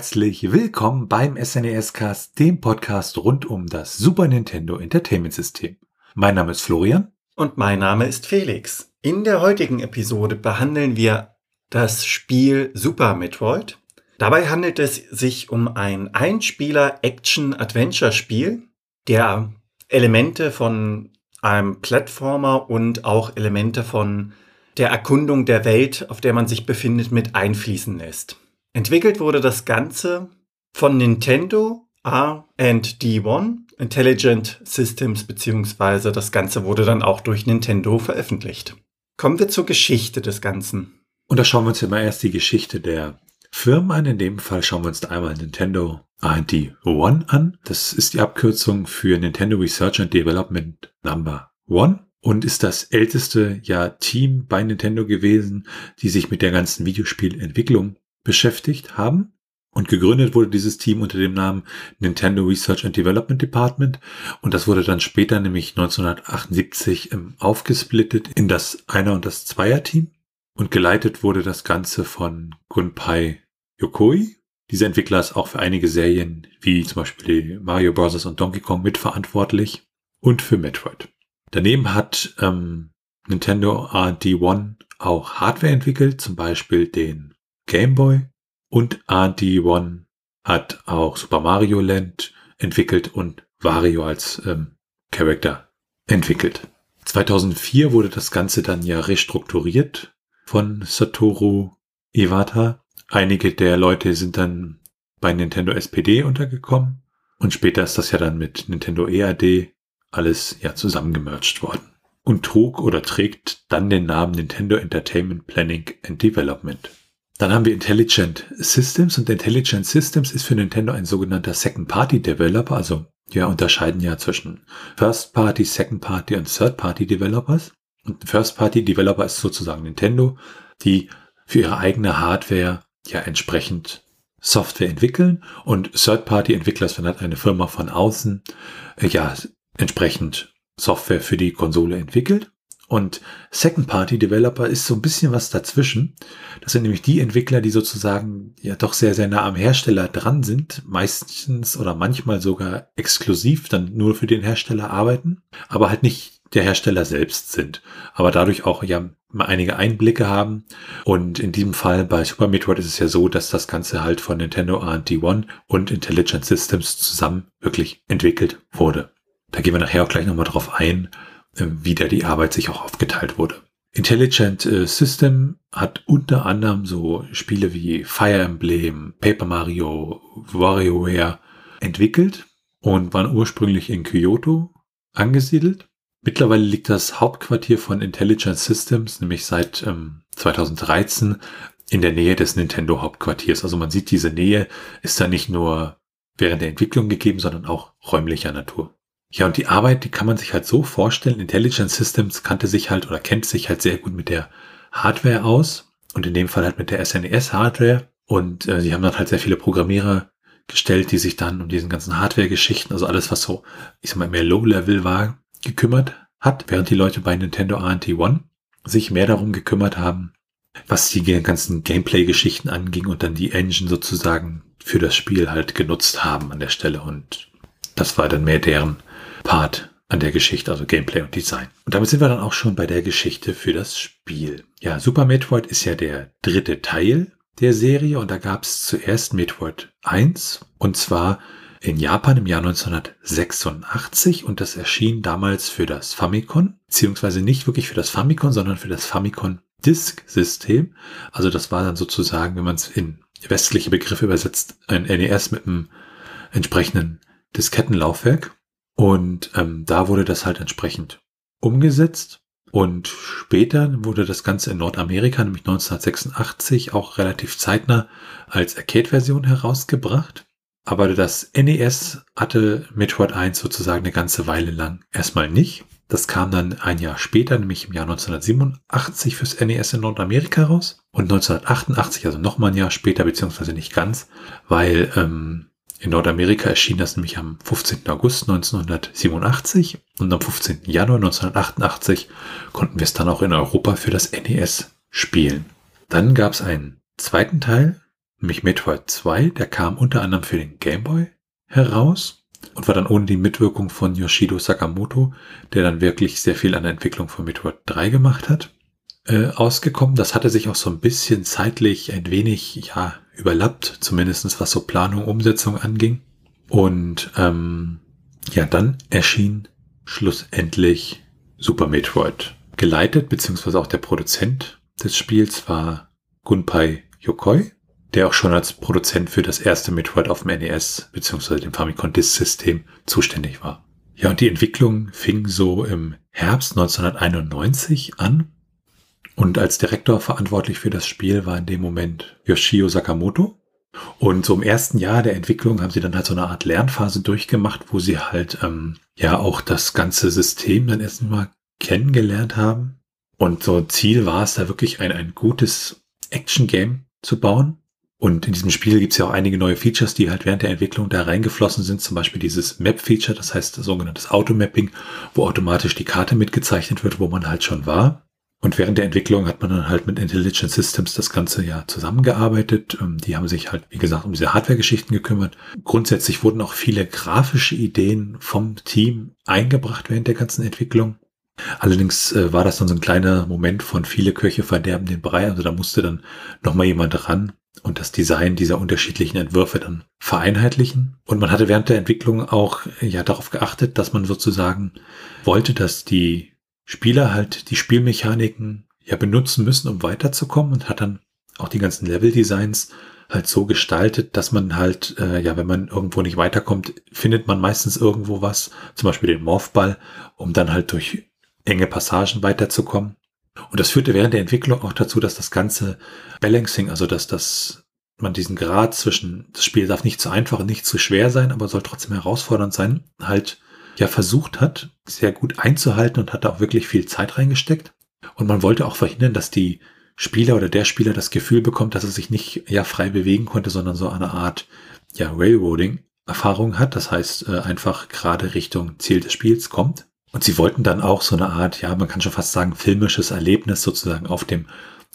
Herzlich willkommen beim SNES Cast, dem Podcast rund um das Super Nintendo Entertainment System. Mein Name ist Florian. Und mein Name ist Felix. In der heutigen Episode behandeln wir das Spiel Super Metroid. Dabei handelt es sich um ein Einspieler-Action-Adventure-Spiel, der Elemente von einem Plattformer und auch Elemente von der Erkundung der Welt, auf der man sich befindet, mit einfließen lässt. Entwickelt wurde das Ganze von Nintendo R&D1 Intelligent Systems beziehungsweise das Ganze wurde dann auch durch Nintendo veröffentlicht. Kommen wir zur Geschichte des Ganzen. Und da schauen wir uns immer erst die Geschichte der Firmen an. In dem Fall schauen wir uns einmal Nintendo R&D 1 an. Das ist die Abkürzung für Nintendo Research and Development Number 1 und ist das älteste ja Team bei Nintendo gewesen, die sich mit der ganzen Videospielentwicklung beschäftigt haben. Und gegründet wurde dieses Team unter dem Namen Nintendo Research and Development Department. Und das wurde dann später, nämlich 1978, ähm, aufgesplittet in das Einer- und das Zweier-Team. Und geleitet wurde das Ganze von Gunpei Yokoi. Dieser Entwickler ist auch für einige Serien wie zum Beispiel Mario Bros. und Donkey Kong mitverantwortlich und für Metroid. Daneben hat ähm, Nintendo RD1 auch Hardware entwickelt, zum Beispiel den Game Boy und RD1 hat auch Super Mario Land entwickelt und Wario als ähm, Charakter entwickelt. 2004 wurde das Ganze dann ja restrukturiert von Satoru Iwata. Einige der Leute sind dann bei Nintendo SPD untergekommen und später ist das ja dann mit Nintendo EAD alles ja zusammengemerged worden und trug oder trägt dann den Namen Nintendo Entertainment Planning and Development. Dann haben wir Intelligent Systems und Intelligent Systems ist für Nintendo ein sogenannter Second-Party-Developer. Also wir unterscheiden ja zwischen First-Party, Second-Party und Third-Party-Developers. Und First-Party-Developer ist sozusagen Nintendo, die für ihre eigene Hardware ja entsprechend Software entwickeln und Third-Party-Entwickler ist dann halt eine Firma von außen, äh, ja, entsprechend Software für die Konsole entwickelt. Und Second-Party-Developer ist so ein bisschen was dazwischen. Das sind nämlich die Entwickler, die sozusagen ja doch sehr, sehr nah am Hersteller dran sind, meistens oder manchmal sogar exklusiv dann nur für den Hersteller arbeiten, aber halt nicht der Hersteller selbst sind, aber dadurch auch ja mal einige Einblicke haben. Und in diesem Fall bei Super Metroid ist es ja so, dass das Ganze halt von Nintendo R&D 1 und Intelligent Systems zusammen wirklich entwickelt wurde. Da gehen wir nachher auch gleich nochmal drauf ein, wie da die Arbeit sich auch aufgeteilt wurde. Intelligent äh, System hat unter anderem so Spiele wie Fire Emblem, Paper Mario, WarioWare entwickelt und waren ursprünglich in Kyoto angesiedelt. Mittlerweile liegt das Hauptquartier von Intelligent Systems, nämlich seit ähm, 2013, in der Nähe des Nintendo Hauptquartiers. Also man sieht, diese Nähe ist da nicht nur während der Entwicklung gegeben, sondern auch räumlicher Natur. Ja, und die Arbeit, die kann man sich halt so vorstellen. Intelligent Systems kannte sich halt oder kennt sich halt sehr gut mit der Hardware aus und in dem Fall halt mit der SNES-Hardware. Und äh, sie haben dann halt sehr viele Programmierer gestellt, die sich dann um diesen ganzen Hardware-Geschichten, also alles, was so, ich sag mal, mehr Low-Level war, gekümmert hat, während die Leute bei Nintendo RT One sich mehr darum gekümmert haben, was die ganzen Gameplay-Geschichten anging und dann die Engine sozusagen für das Spiel halt genutzt haben an der Stelle. Und das war dann mehr deren Part an der Geschichte, also Gameplay und Design. Und damit sind wir dann auch schon bei der Geschichte für das Spiel. Ja, Super Metroid ist ja der dritte Teil der Serie und da gab es zuerst Metroid 1 und zwar in Japan im Jahr 1986 und das erschien damals für das Famicom, beziehungsweise nicht wirklich für das Famicom, sondern für das Famicom Disk System. Also das war dann sozusagen, wenn man es in westliche Begriffe übersetzt, ein NES mit einem entsprechenden Diskettenlaufwerk. Und ähm, da wurde das halt entsprechend umgesetzt. Und später wurde das Ganze in Nordamerika, nämlich 1986, auch relativ zeitnah als Arcade-Version herausgebracht. Aber das NES hatte Metroid 1 sozusagen eine ganze Weile lang erstmal nicht. Das kam dann ein Jahr später, nämlich im Jahr 1987 fürs NES in Nordamerika raus. Und 1988, also nochmal ein Jahr später, beziehungsweise nicht ganz, weil ähm, in Nordamerika erschien das nämlich am 15. August 1987 und am 15. Januar 1988 konnten wir es dann auch in Europa für das NES spielen. Dann gab es einen zweiten Teil nämlich Metroid 2, der kam unter anderem für den Game Boy heraus und war dann ohne die Mitwirkung von Yoshido Sakamoto, der dann wirklich sehr viel an der Entwicklung von Metroid 3 gemacht hat, äh, ausgekommen. Das hatte sich auch so ein bisschen zeitlich ein wenig ja überlappt, zumindestens was so Planung, Umsetzung anging. Und ähm, ja, dann erschien schlussendlich Super Metroid. Geleitet, beziehungsweise auch der Produzent des Spiels war Gunpei Yokoi, der auch schon als Produzent für das erste Metroid auf dem NES, beziehungsweise dem Famicom Disk System zuständig war. Ja, und die Entwicklung fing so im Herbst 1991 an. Und als Direktor verantwortlich für das Spiel war in dem Moment Yoshio Sakamoto. Und so im ersten Jahr der Entwicklung haben sie dann halt so eine Art Lernphase durchgemacht, wo sie halt ähm, ja auch das ganze System dann erstmal kennengelernt haben. Und so Ziel war es da wirklich ein, ein gutes Action-Game zu bauen. Und in diesem Spiel gibt es ja auch einige neue Features, die halt während der Entwicklung da reingeflossen sind. Zum Beispiel dieses Map-Feature, das heißt sogenanntes Automapping, wo automatisch die Karte mitgezeichnet wird, wo man halt schon war. Und während der Entwicklung hat man dann halt mit Intelligent Systems das ganze ja zusammengearbeitet. Ähm, die haben sich halt, wie gesagt, um diese Hardware-Geschichten gekümmert. Grundsätzlich wurden auch viele grafische Ideen vom Team eingebracht während der ganzen Entwicklung. Allerdings äh, war das dann so ein kleiner Moment von viele Köche verderben den Brei. Also da musste dann nochmal jemand ran und das Design dieser unterschiedlichen Entwürfe dann vereinheitlichen. Und man hatte während der Entwicklung auch ja darauf geachtet, dass man sozusagen wollte, dass die Spieler halt die Spielmechaniken ja benutzen müssen, um weiterzukommen und hat dann auch die ganzen Level-Designs halt so gestaltet, dass man halt, äh, ja, wenn man irgendwo nicht weiterkommt, findet man meistens irgendwo was, zum Beispiel den Morphball, um dann halt durch enge Passagen weiterzukommen. Und das führte während der Entwicklung auch dazu, dass das ganze Balancing, also dass das man diesen Grad zwischen, das Spiel darf nicht zu einfach und nicht zu schwer sein, aber soll trotzdem herausfordernd sein, halt ja versucht hat, sehr gut einzuhalten und hat da auch wirklich viel Zeit reingesteckt. Und man wollte auch verhindern, dass die Spieler oder der Spieler das Gefühl bekommt, dass er sich nicht ja frei bewegen konnte, sondern so eine Art ja Railroading Erfahrung hat. Das heißt, äh, einfach gerade Richtung Ziel des Spiels kommt. Und sie wollten dann auch so eine Art, ja, man kann schon fast sagen, filmisches Erlebnis sozusagen auf dem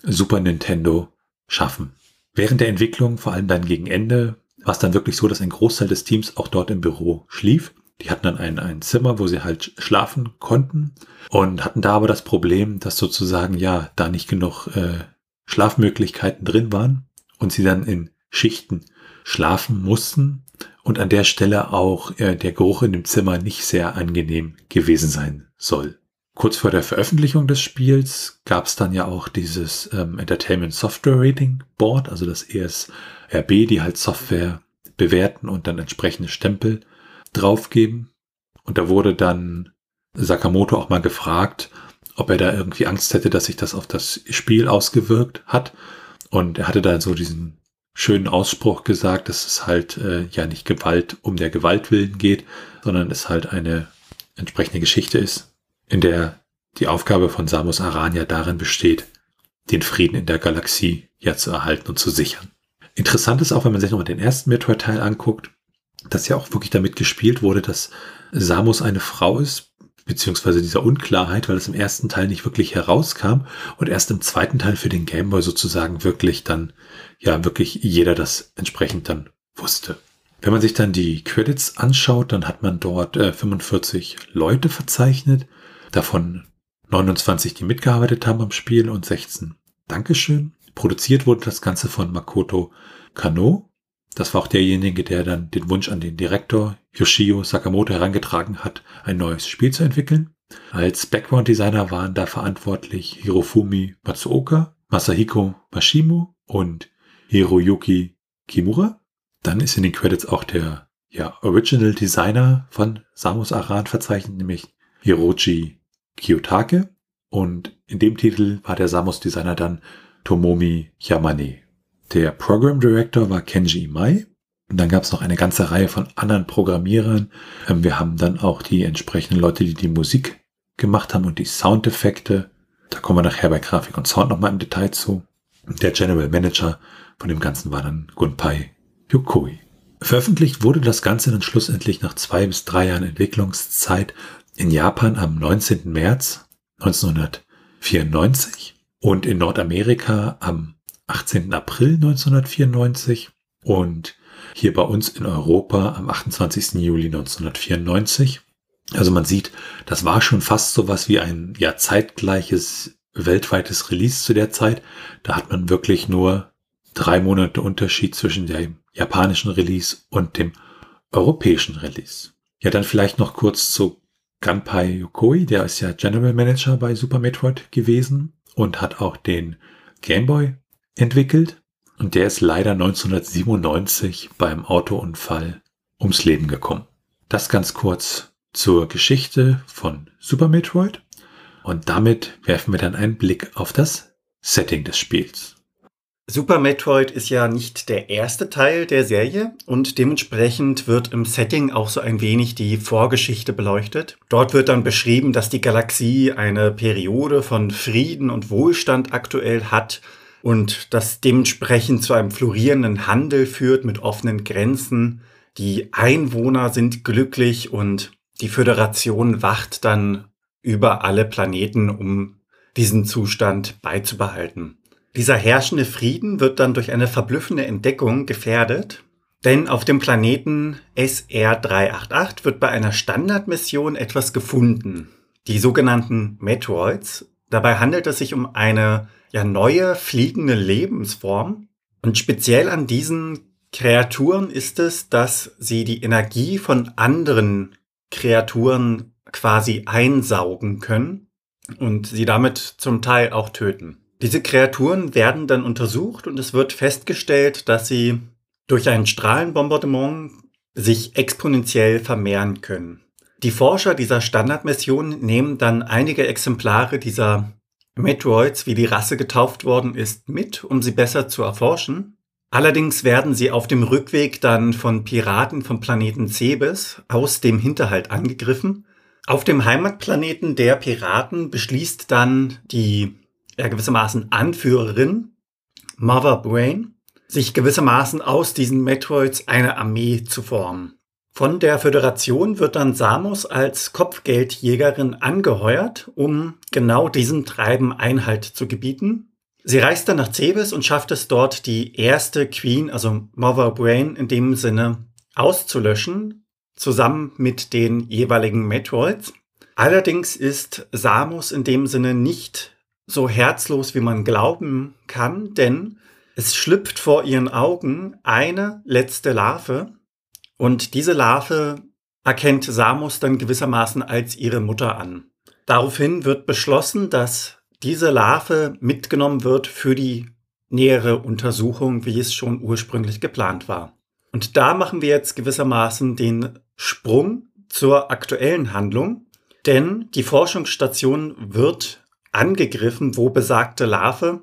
Super Nintendo schaffen. Während der Entwicklung, vor allem dann gegen Ende, war es dann wirklich so, dass ein Großteil des Teams auch dort im Büro schlief. Die hatten dann ein, ein Zimmer, wo sie halt schlafen konnten und hatten da aber das Problem, dass sozusagen ja da nicht genug äh, Schlafmöglichkeiten drin waren und sie dann in Schichten schlafen mussten und an der Stelle auch äh, der Geruch in dem Zimmer nicht sehr angenehm gewesen sein soll. Kurz vor der Veröffentlichung des Spiels gab es dann ja auch dieses ähm, Entertainment Software Rating Board, also das ESRB, die halt Software bewerten und dann entsprechende Stempel draufgeben. Und da wurde dann Sakamoto auch mal gefragt, ob er da irgendwie Angst hätte, dass sich das auf das Spiel ausgewirkt hat. Und er hatte da so diesen schönen Ausspruch gesagt, dass es halt äh, ja nicht Gewalt um der Gewalt willen geht, sondern es halt eine entsprechende Geschichte ist, in der die Aufgabe von Samus Aran ja darin besteht, den Frieden in der Galaxie ja zu erhalten und zu sichern. Interessant ist auch, wenn man sich nochmal den ersten Metroid-Teil anguckt, dass ja auch wirklich damit gespielt wurde, dass Samus eine Frau ist, beziehungsweise dieser Unklarheit, weil es im ersten Teil nicht wirklich herauskam und erst im zweiten Teil für den Gameboy sozusagen wirklich dann, ja, wirklich jeder das entsprechend dann wusste. Wenn man sich dann die Credits anschaut, dann hat man dort äh, 45 Leute verzeichnet, davon 29, die mitgearbeitet haben am Spiel und 16 Dankeschön. Produziert wurde das Ganze von Makoto Kano, das war auch derjenige, der dann den Wunsch an den Direktor Yoshio Sakamoto herangetragen hat, ein neues Spiel zu entwickeln. Als Background-Designer waren da verantwortlich Hirofumi Matsuoka, Masahiko Mashimo und Hiroyuki Kimura. Dann ist in den Credits auch der ja, Original Designer von Samus Aran verzeichnet, nämlich Hiroji Kiyotake. Und in dem Titel war der Samus Designer dann Tomomi Yamane. Der Program Director war Kenji Imai. Und dann gab es noch eine ganze Reihe von anderen Programmierern. Ähm, wir haben dann auch die entsprechenden Leute, die die Musik gemacht haben und die Soundeffekte. Da kommen wir nachher bei Grafik und Sound nochmal im Detail zu. Der General Manager von dem Ganzen war dann Gunpei Yokoi. Veröffentlicht wurde das Ganze dann schlussendlich nach zwei bis drei Jahren Entwicklungszeit in Japan am 19. März 1994 und in Nordamerika am 18. April 1994 und hier bei uns in Europa am 28. Juli 1994. Also man sieht, das war schon fast so was wie ein ja zeitgleiches weltweites Release zu der Zeit. Da hat man wirklich nur drei Monate Unterschied zwischen dem japanischen Release und dem europäischen Release. Ja, dann vielleicht noch kurz zu Gunpei Yokoi, der ist ja General Manager bei Super Metroid gewesen und hat auch den Game Boy entwickelt. Und der ist leider 1997 beim Autounfall ums Leben gekommen. Das ganz kurz zur Geschichte von Super Metroid. Und damit werfen wir dann einen Blick auf das Setting des Spiels. Super Metroid ist ja nicht der erste Teil der Serie und dementsprechend wird im Setting auch so ein wenig die Vorgeschichte beleuchtet. Dort wird dann beschrieben, dass die Galaxie eine Periode von Frieden und Wohlstand aktuell hat und das dementsprechend zu einem florierenden Handel führt mit offenen Grenzen. Die Einwohner sind glücklich und die Föderation wacht dann über alle Planeten, um diesen Zustand beizubehalten. Dieser herrschende Frieden wird dann durch eine verblüffende Entdeckung gefährdet, denn auf dem Planeten SR388 wird bei einer Standardmission etwas gefunden, die sogenannten Metroids. Dabei handelt es sich um eine ja neue fliegende Lebensform und speziell an diesen Kreaturen ist es, dass sie die Energie von anderen Kreaturen quasi einsaugen können und sie damit zum Teil auch töten. Diese Kreaturen werden dann untersucht und es wird festgestellt, dass sie durch ein Strahlenbombardement sich exponentiell vermehren können. Die Forscher dieser Standardmission nehmen dann einige Exemplare dieser Metroids, wie die Rasse getauft worden ist, mit, um sie besser zu erforschen. Allerdings werden sie auf dem Rückweg dann von Piraten vom Planeten Cebes aus dem Hinterhalt angegriffen. Auf dem Heimatplaneten der Piraten beschließt dann die ja, gewissermaßen Anführerin, Mother Brain, sich gewissermaßen aus diesen Metroids eine Armee zu formen. Von der Föderation wird dann Samus als Kopfgeldjägerin angeheuert, um genau diesem Treiben Einhalt zu gebieten. Sie reist dann nach Cebes und schafft es dort, die erste Queen, also Mother Brain in dem Sinne, auszulöschen, zusammen mit den jeweiligen Metroids. Allerdings ist Samus in dem Sinne nicht so herzlos, wie man glauben kann, denn es schlüpft vor ihren Augen eine letzte Larve und diese Larve erkennt Samus dann gewissermaßen als ihre Mutter an. Daraufhin wird beschlossen, dass diese Larve mitgenommen wird für die nähere Untersuchung, wie es schon ursprünglich geplant war. Und da machen wir jetzt gewissermaßen den Sprung zur aktuellen Handlung, denn die Forschungsstation wird angegriffen, wo besagte Larve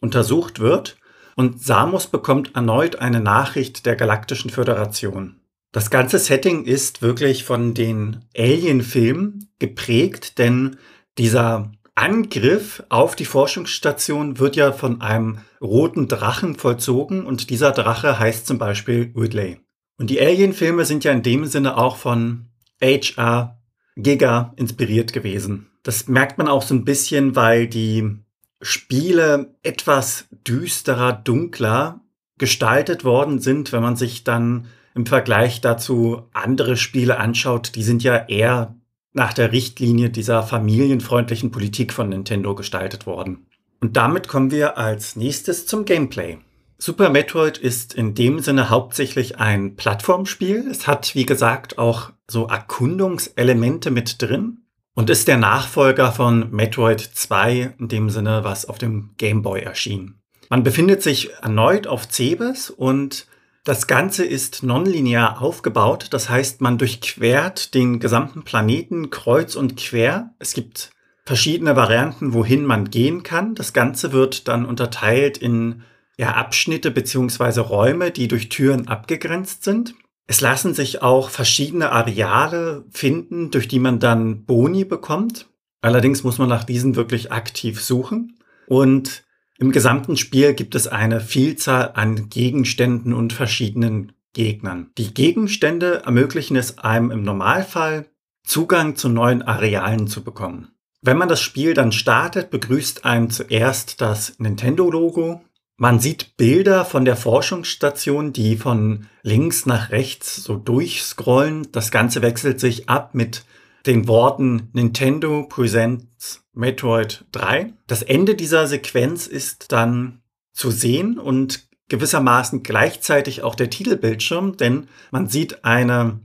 untersucht wird und Samus bekommt erneut eine Nachricht der Galaktischen Föderation. Das ganze Setting ist wirklich von den Alien-Filmen geprägt, denn dieser Angriff auf die Forschungsstation wird ja von einem roten Drachen vollzogen und dieser Drache heißt zum Beispiel Ridley. Und die Alien-Filme sind ja in dem Sinne auch von H.R. Giga inspiriert gewesen. Das merkt man auch so ein bisschen, weil die Spiele etwas düsterer, dunkler gestaltet worden sind, wenn man sich dann im Vergleich dazu andere Spiele anschaut, die sind ja eher nach der Richtlinie dieser familienfreundlichen Politik von Nintendo gestaltet worden. Und damit kommen wir als nächstes zum Gameplay. Super Metroid ist in dem Sinne hauptsächlich ein Plattformspiel. Es hat, wie gesagt, auch so Erkundungselemente mit drin und ist der Nachfolger von Metroid 2 in dem Sinne, was auf dem Game Boy erschien. Man befindet sich erneut auf Cebes und das Ganze ist nonlinear aufgebaut. Das heißt, man durchquert den gesamten Planeten kreuz und quer. Es gibt verschiedene Varianten, wohin man gehen kann. Das Ganze wird dann unterteilt in ja, Abschnitte beziehungsweise Räume, die durch Türen abgegrenzt sind. Es lassen sich auch verschiedene Areale finden, durch die man dann Boni bekommt. Allerdings muss man nach diesen wirklich aktiv suchen. Und im gesamten Spiel gibt es eine Vielzahl an Gegenständen und verschiedenen Gegnern. Die Gegenstände ermöglichen es einem im Normalfall, Zugang zu neuen Arealen zu bekommen. Wenn man das Spiel dann startet, begrüßt einem zuerst das Nintendo-Logo Man sieht Bilder von der Forschungsstation, die von links nach rechts so durchscrollen. Das Ganze wechselt sich ab mit den Worten Nintendo Presents Metroid 3. Das Ende dieser Sequenz ist dann zu sehen und gewissermaßen gleichzeitig auch der Titelbildschirm, denn man sieht eine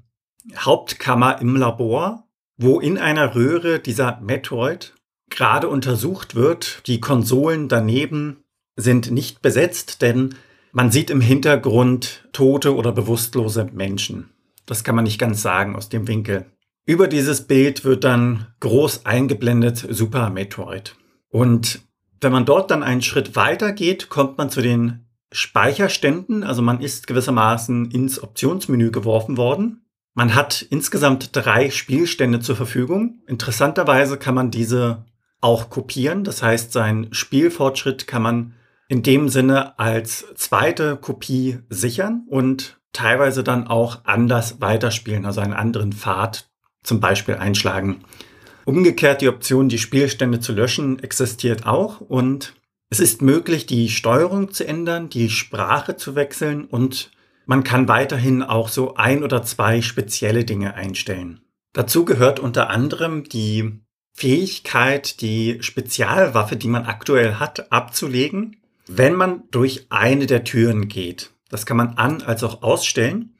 Hauptkammer im Labor, wo in einer Röhre dieser Metroid gerade untersucht wird. Die Konsolen daneben sind nicht besetzt, denn man sieht im Hintergrund tote oder bewusstlose Menschen. Das kann man nicht ganz sagen aus dem Winkel. Über dieses Bild wird dann groß eingeblendet Super Metroid. Und wenn man dort dann einen Schritt weiter geht, kommt man zu den Speicherständen. Also man ist gewissermaßen ins Optionsmenü geworfen worden. Man hat insgesamt drei Spielstände zur Verfügung. Interessanterweise kann man diese auch kopieren. Das heißt, seinen Spielfortschritt kann man in dem Sinne als zweite Kopie sichern und teilweise dann auch anders weiterspielen, also einen anderen Pfad zum Beispiel einschlagen. Umgekehrt die Option, die Spielstände zu löschen, existiert auch und es ist möglich, die Steuerung zu ändern, die Sprache zu wechseln und man kann weiterhin auch so ein oder zwei spezielle Dinge einstellen. Dazu gehört unter anderem die Fähigkeit, die Spezialwaffe, die man aktuell hat, abzulegen wenn man durch eine der Türen geht. Das kann man an als auch ausstellen.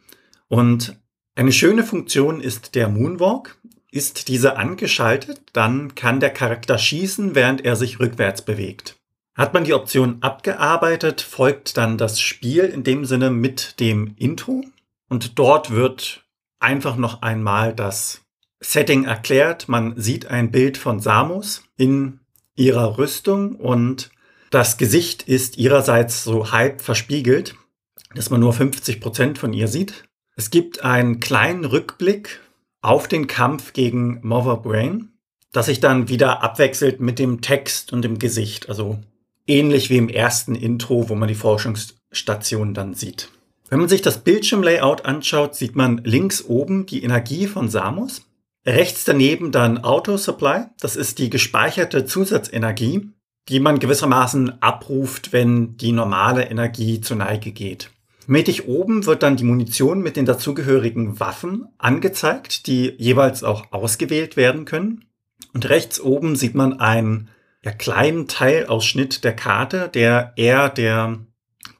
Und eine schöne Funktion ist der Moonwalk. Ist diese angeschaltet, dann kann der Charakter schießen, während er sich rückwärts bewegt. Hat man die Option abgearbeitet, folgt dann das Spiel in dem Sinne mit dem Intro. Und dort wird einfach noch einmal das Setting erklärt. Man sieht ein Bild von Samus in ihrer Rüstung und das Gesicht ist ihrerseits so halb verspiegelt, dass man nur 50 Prozent von ihr sieht. Es gibt einen kleinen Rückblick auf den Kampf gegen Mother Brain, das sich dann wieder abwechselt mit dem Text und dem Gesicht. Also ähnlich wie im ersten Intro, wo man die Forschungsstation dann sieht. Wenn man sich das Bildschirmlayout anschaut, sieht man links oben die Energie von Samus. Rechts daneben dann Auto Supply. Das ist die gespeicherte Zusatzenergie, die man gewissermaßen abruft, wenn die normale Energie zur Neige geht. Mittig oben wird dann die Munition mit den dazugehörigen Waffen angezeigt, die jeweils auch ausgewählt werden können. Und rechts oben sieht man einen ja, kleinen Teilausschnitt der Karte, der eher der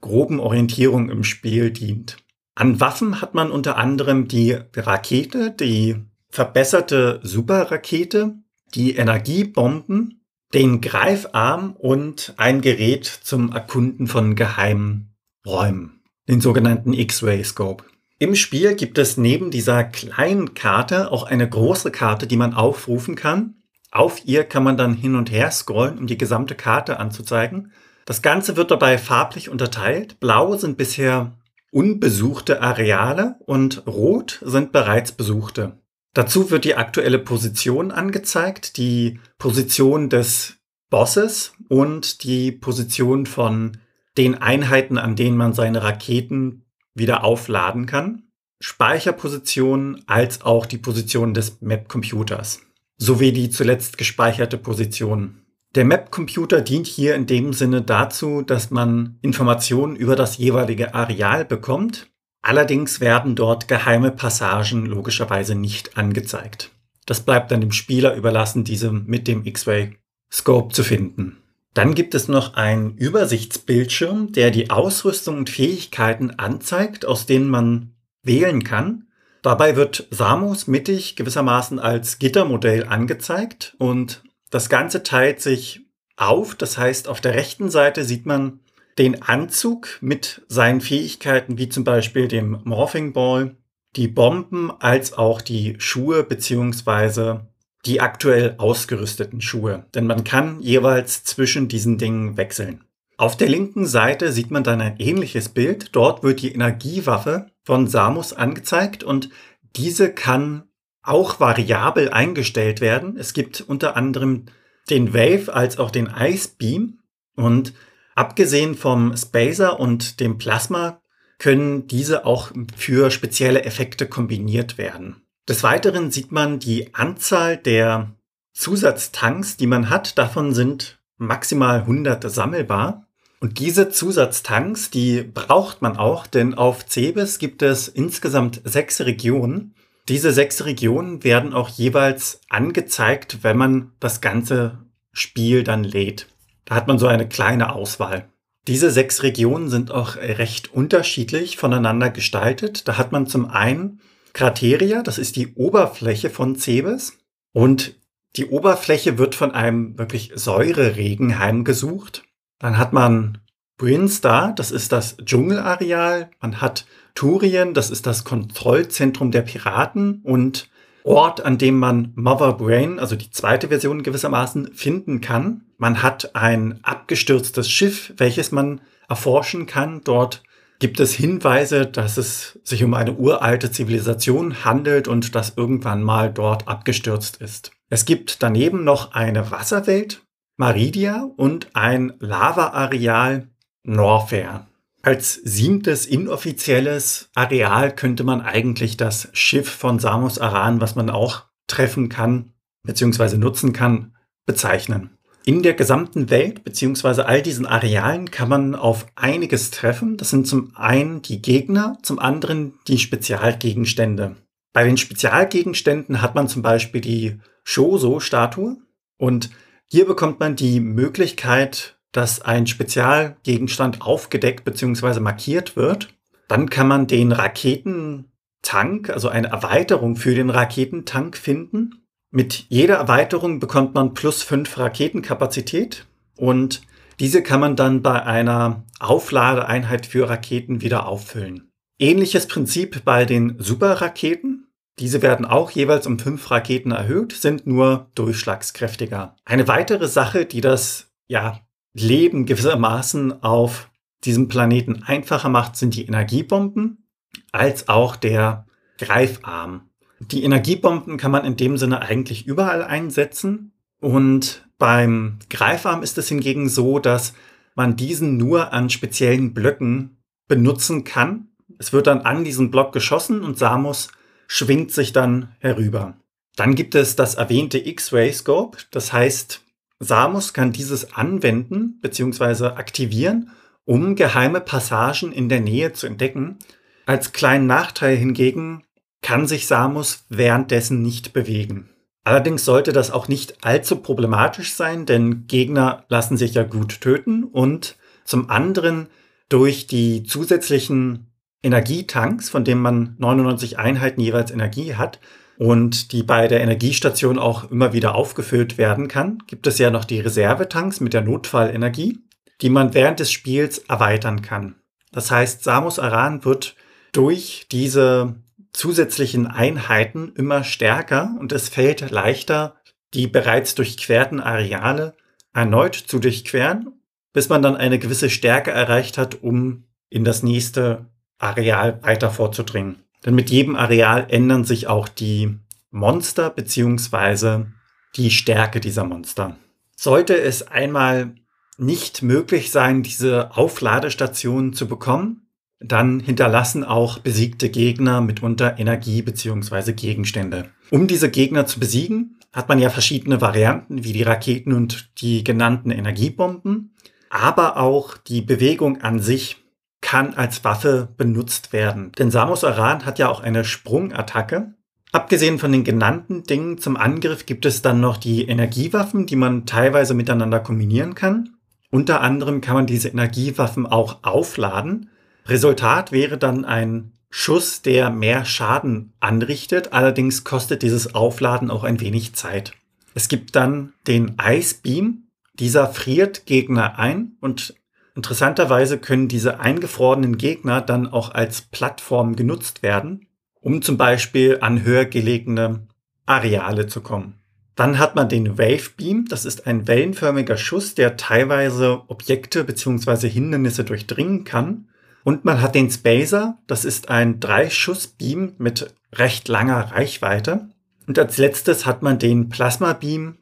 groben Orientierung im Spiel dient. An Waffen hat man unter anderem die Rakete, die verbesserte Superrakete, die Energiebomben den Greifarm und ein Gerät zum Erkunden von geheimen Räumen, den sogenannten X-Ray Scope. Im Spiel gibt es neben dieser kleinen Karte auch eine große Karte, die man aufrufen kann. Auf ihr kann man dann hin und her scrollen, um die gesamte Karte anzuzeigen. Das Ganze wird dabei farblich unterteilt. Blau sind bisher unbesuchte Areale und rot sind bereits besuchte. Dazu wird die aktuelle Position angezeigt, die Position des Bosses und die Position von den Einheiten, an denen man seine Raketen wieder aufladen kann. Speicherposition als auch die Position des Map-Computers sowie die zuletzt gespeicherte Position. Der Map-Computer dient hier in dem Sinne dazu, dass man Informationen über das jeweilige Areal bekommt Allerdings werden dort geheime Passagen logischerweise nicht angezeigt. Das bleibt dann dem Spieler überlassen, diese mit dem X-Ray Scope zu finden. Dann gibt es noch einen Übersichtsbildschirm, der die Ausrüstung und Fähigkeiten anzeigt, aus denen man wählen kann. Dabei wird Samus mittig gewissermaßen als Gittermodell angezeigt und das Ganze teilt sich auf. Das heißt, auf der rechten Seite sieht man den Anzug mit seinen Fähigkeiten, wie zum Beispiel dem Morphing Ball, die Bomben als auch die Schuhe beziehungsweise die aktuell ausgerüsteten Schuhe. Denn man kann jeweils zwischen diesen Dingen wechseln. Auf der linken Seite sieht man dann ein ähnliches Bild. Dort wird die Energiewaffe von Samus angezeigt und diese kann auch variabel eingestellt werden. Es gibt unter anderem den Wave als auch den Ice Beam und Abgesehen vom Spacer und dem Plasma können diese auch für spezielle Effekte kombiniert werden. Des Weiteren sieht man die Anzahl der Zusatztanks, die man hat. Davon sind maximal 100 sammelbar. Und diese Zusatztanks, die braucht man auch, denn auf Cebes gibt es insgesamt sechs Regionen. Diese sechs Regionen werden auch jeweils angezeigt, wenn man das ganze Spiel dann lädt. Da hat man so eine kleine Auswahl. Diese sechs Regionen sind auch recht unterschiedlich voneinander gestaltet. Da hat man zum einen Krateria, das ist die Oberfläche von Cebes. Und die Oberfläche wird von einem wirklich Säureregen heimgesucht. Dann hat man Brinstar, das ist das Dschungelareal. Man hat Turien, das ist das Kontrollzentrum der Piraten und Ort, an dem man Mother Brain, also die zweite Version gewissermaßen, finden kann. Man hat ein abgestürztes Schiff, welches man erforschen kann. Dort gibt es Hinweise, dass es sich um eine uralte Zivilisation handelt und das irgendwann mal dort abgestürzt ist. Es gibt daneben noch eine Wasserwelt, Maridia, und ein Lava-Areal, Norfair. Als siebtes inoffizielles Areal könnte man eigentlich das Schiff von Samus Aran, was man auch treffen kann bzw. nutzen kann, bezeichnen. In der gesamten Welt bzw. all diesen Arealen kann man auf einiges treffen. Das sind zum einen die Gegner, zum anderen die Spezialgegenstände. Bei den Spezialgegenständen hat man zum Beispiel die Shoso-Statue und hier bekommt man die Möglichkeit, dass ein Spezialgegenstand aufgedeckt bzw. markiert wird. Dann kann man den Raketentank, also eine Erweiterung für den Raketentank finden. Mit jeder Erweiterung bekommt man plus fünf Raketenkapazität und diese kann man dann bei einer Aufladeeinheit für Raketen wieder auffüllen. Ähnliches Prinzip bei den Superraketen. Diese werden auch jeweils um fünf Raketen erhöht, sind nur durchschlagskräftiger. Eine weitere Sache, die das ja Leben gewissermaßen auf diesem Planeten einfacher macht, sind die Energiebomben als auch der Greifarm. Die Energiebomben kann man in dem Sinne eigentlich überall einsetzen und beim Greifarm ist es hingegen so, dass man diesen nur an speziellen Blöcken benutzen kann. Es wird dann an diesen Block geschossen und Samus schwingt sich dann herüber. Dann gibt es das erwähnte X-Ray Scope, das heißt, Samus kann dieses anwenden bzw. aktivieren, um geheime Passagen in der Nähe zu entdecken. Als kleinen Nachteil hingegen kann sich Samus währenddessen nicht bewegen. Allerdings sollte das auch nicht allzu problematisch sein, denn Gegner lassen sich ja gut töten und zum anderen durch die zusätzlichen Energietanks, von denen man 99 Einheiten jeweils Energie hat, und die bei der Energiestation auch immer wieder aufgefüllt werden kann, gibt es ja noch die Reservetanks mit der Notfallenergie, die man während des Spiels erweitern kann. Das heißt, Samus Aran wird durch diese zusätzlichen Einheiten immer stärker und es fällt leichter, die bereits durchquerten Areale erneut zu durchqueren, bis man dann eine gewisse Stärke erreicht hat, um in das nächste Areal weiter vorzudringen. Denn mit jedem Areal ändern sich auch die Monster beziehungsweise die Stärke dieser Monster. Sollte es einmal nicht möglich sein, diese Aufladestationen zu bekommen, dann hinterlassen auch besiegte Gegner mitunter Energie beziehungsweise Gegenstände. Um diese Gegner zu besiegen, hat man ja verschiedene Varianten wie die Raketen und die genannten Energiebomben, aber auch die Bewegung an sich kann als Waffe benutzt werden. Denn Samus Aran hat ja auch eine Sprungattacke. Abgesehen von den genannten Dingen zum Angriff gibt es dann noch die Energiewaffen, die man teilweise miteinander kombinieren kann. Unter anderem kann man diese Energiewaffen auch aufladen. Resultat wäre dann ein Schuss, der mehr Schaden anrichtet. Allerdings kostet dieses Aufladen auch ein wenig Zeit. Es gibt dann den Ice Beam. Dieser friert Gegner ein und Interessanterweise können diese eingefrorenen Gegner dann auch als Plattform genutzt werden, um zum Beispiel an höher gelegene Areale zu kommen. Dann hat man den Wave Beam, das ist ein wellenförmiger Schuss, der teilweise Objekte bzw. Hindernisse durchdringen kann. Und man hat den Spacer, das ist ein Drei-Schuss-Beam mit recht langer Reichweite. Und als letztes hat man den Plasma Beam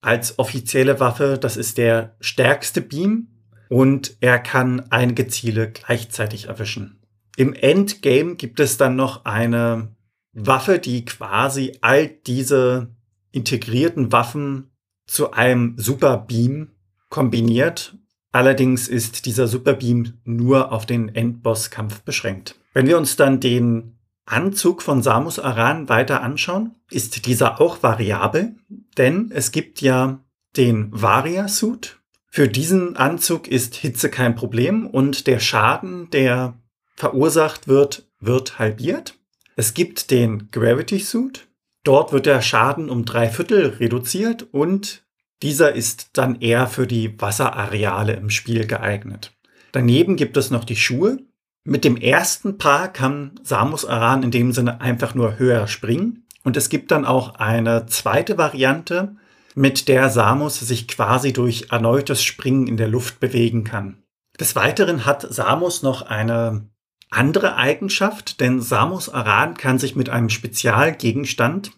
als offizielle Waffe, das ist der stärkste Beam, und er kann einige Ziele gleichzeitig erwischen. Im Endgame gibt es dann noch eine Waffe, die quasi all diese integrierten Waffen zu einem Super Beam kombiniert Allerdings ist dieser Superbeam nur auf den Endbosskampf beschränkt. Wenn wir uns dann den Anzug von Samus Aran weiter anschauen, ist dieser auch variabel, denn es gibt ja den Varia-Suit. Für diesen Anzug ist Hitze kein Problem und der Schaden, der verursacht wird, wird halbiert. Es gibt den Gravity Suit. Dort wird der Schaden um drei Viertel reduziert und dieser ist dann eher für die Wasserareale im Spiel geeignet. Daneben gibt es noch die Schuhe. Mit dem ersten Paar kann Samus Aran in dem Sinne einfach nur höher springen. Und es gibt dann auch eine zweite Variante, mit der Samus sich quasi durch erneutes Springen in der Luft bewegen kann. Des Weiteren hat Samus noch eine andere Eigenschaft, denn Samus Aran kann sich mit einem Spezialgegenstand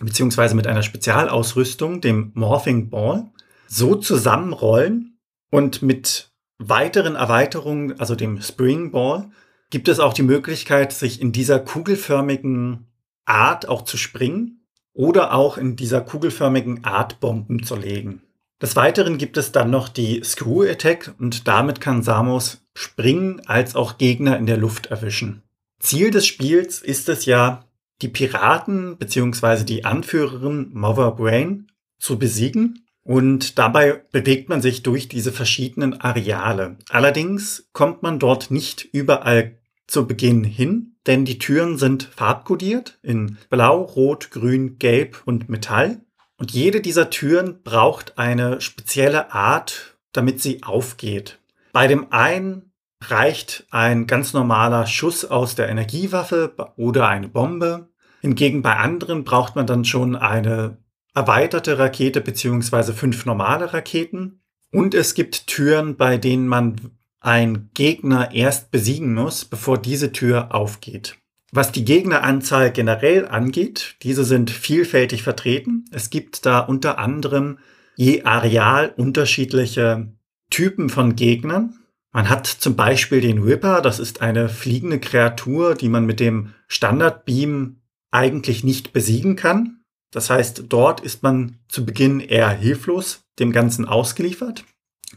beziehungsweise mit einer Spezialausrüstung, dem Morphing Ball, so zusammenrollen und mit weiteren Erweiterungen, also dem Spring Ball, gibt es auch die Möglichkeit, sich in dieser kugelförmigen Art auch zu springen oder auch in dieser kugelförmigen Art Bomben zu legen. Des Weiteren gibt es dann noch die Screw Attack und damit kann Samus springen als auch Gegner in der Luft erwischen. Ziel des Spiels ist es ja, die Piraten bzw. die Anführerin Mother Brain zu besiegen. Und dabei bewegt man sich durch diese verschiedenen Areale. Allerdings kommt man dort nicht überall zu Beginn hin, denn die Türen sind farbkodiert in Blau, Rot, Grün, Gelb und Metall. Und jede dieser Türen braucht eine spezielle Art, damit sie aufgeht. Bei dem einen reicht ein ganz normaler Schuss aus der Energiewaffe oder eine Bombe. Hingegen bei anderen braucht man dann schon eine erweiterte Rakete beziehungsweise fünf normale Raketen. Und es gibt Türen, bei denen man einen Gegner erst besiegen muss, bevor diese Tür aufgeht. Was die Gegneranzahl generell angeht, diese sind vielfältig vertreten. Es gibt da unter anderem je Areal unterschiedliche Typen von Gegnern. Man hat zum Beispiel den Ripper, das ist eine fliegende Kreatur, die man mit dem Standardbeam eigentlich nicht besiegen kann. Das heißt, dort ist man zu Beginn eher hilflos dem Ganzen ausgeliefert.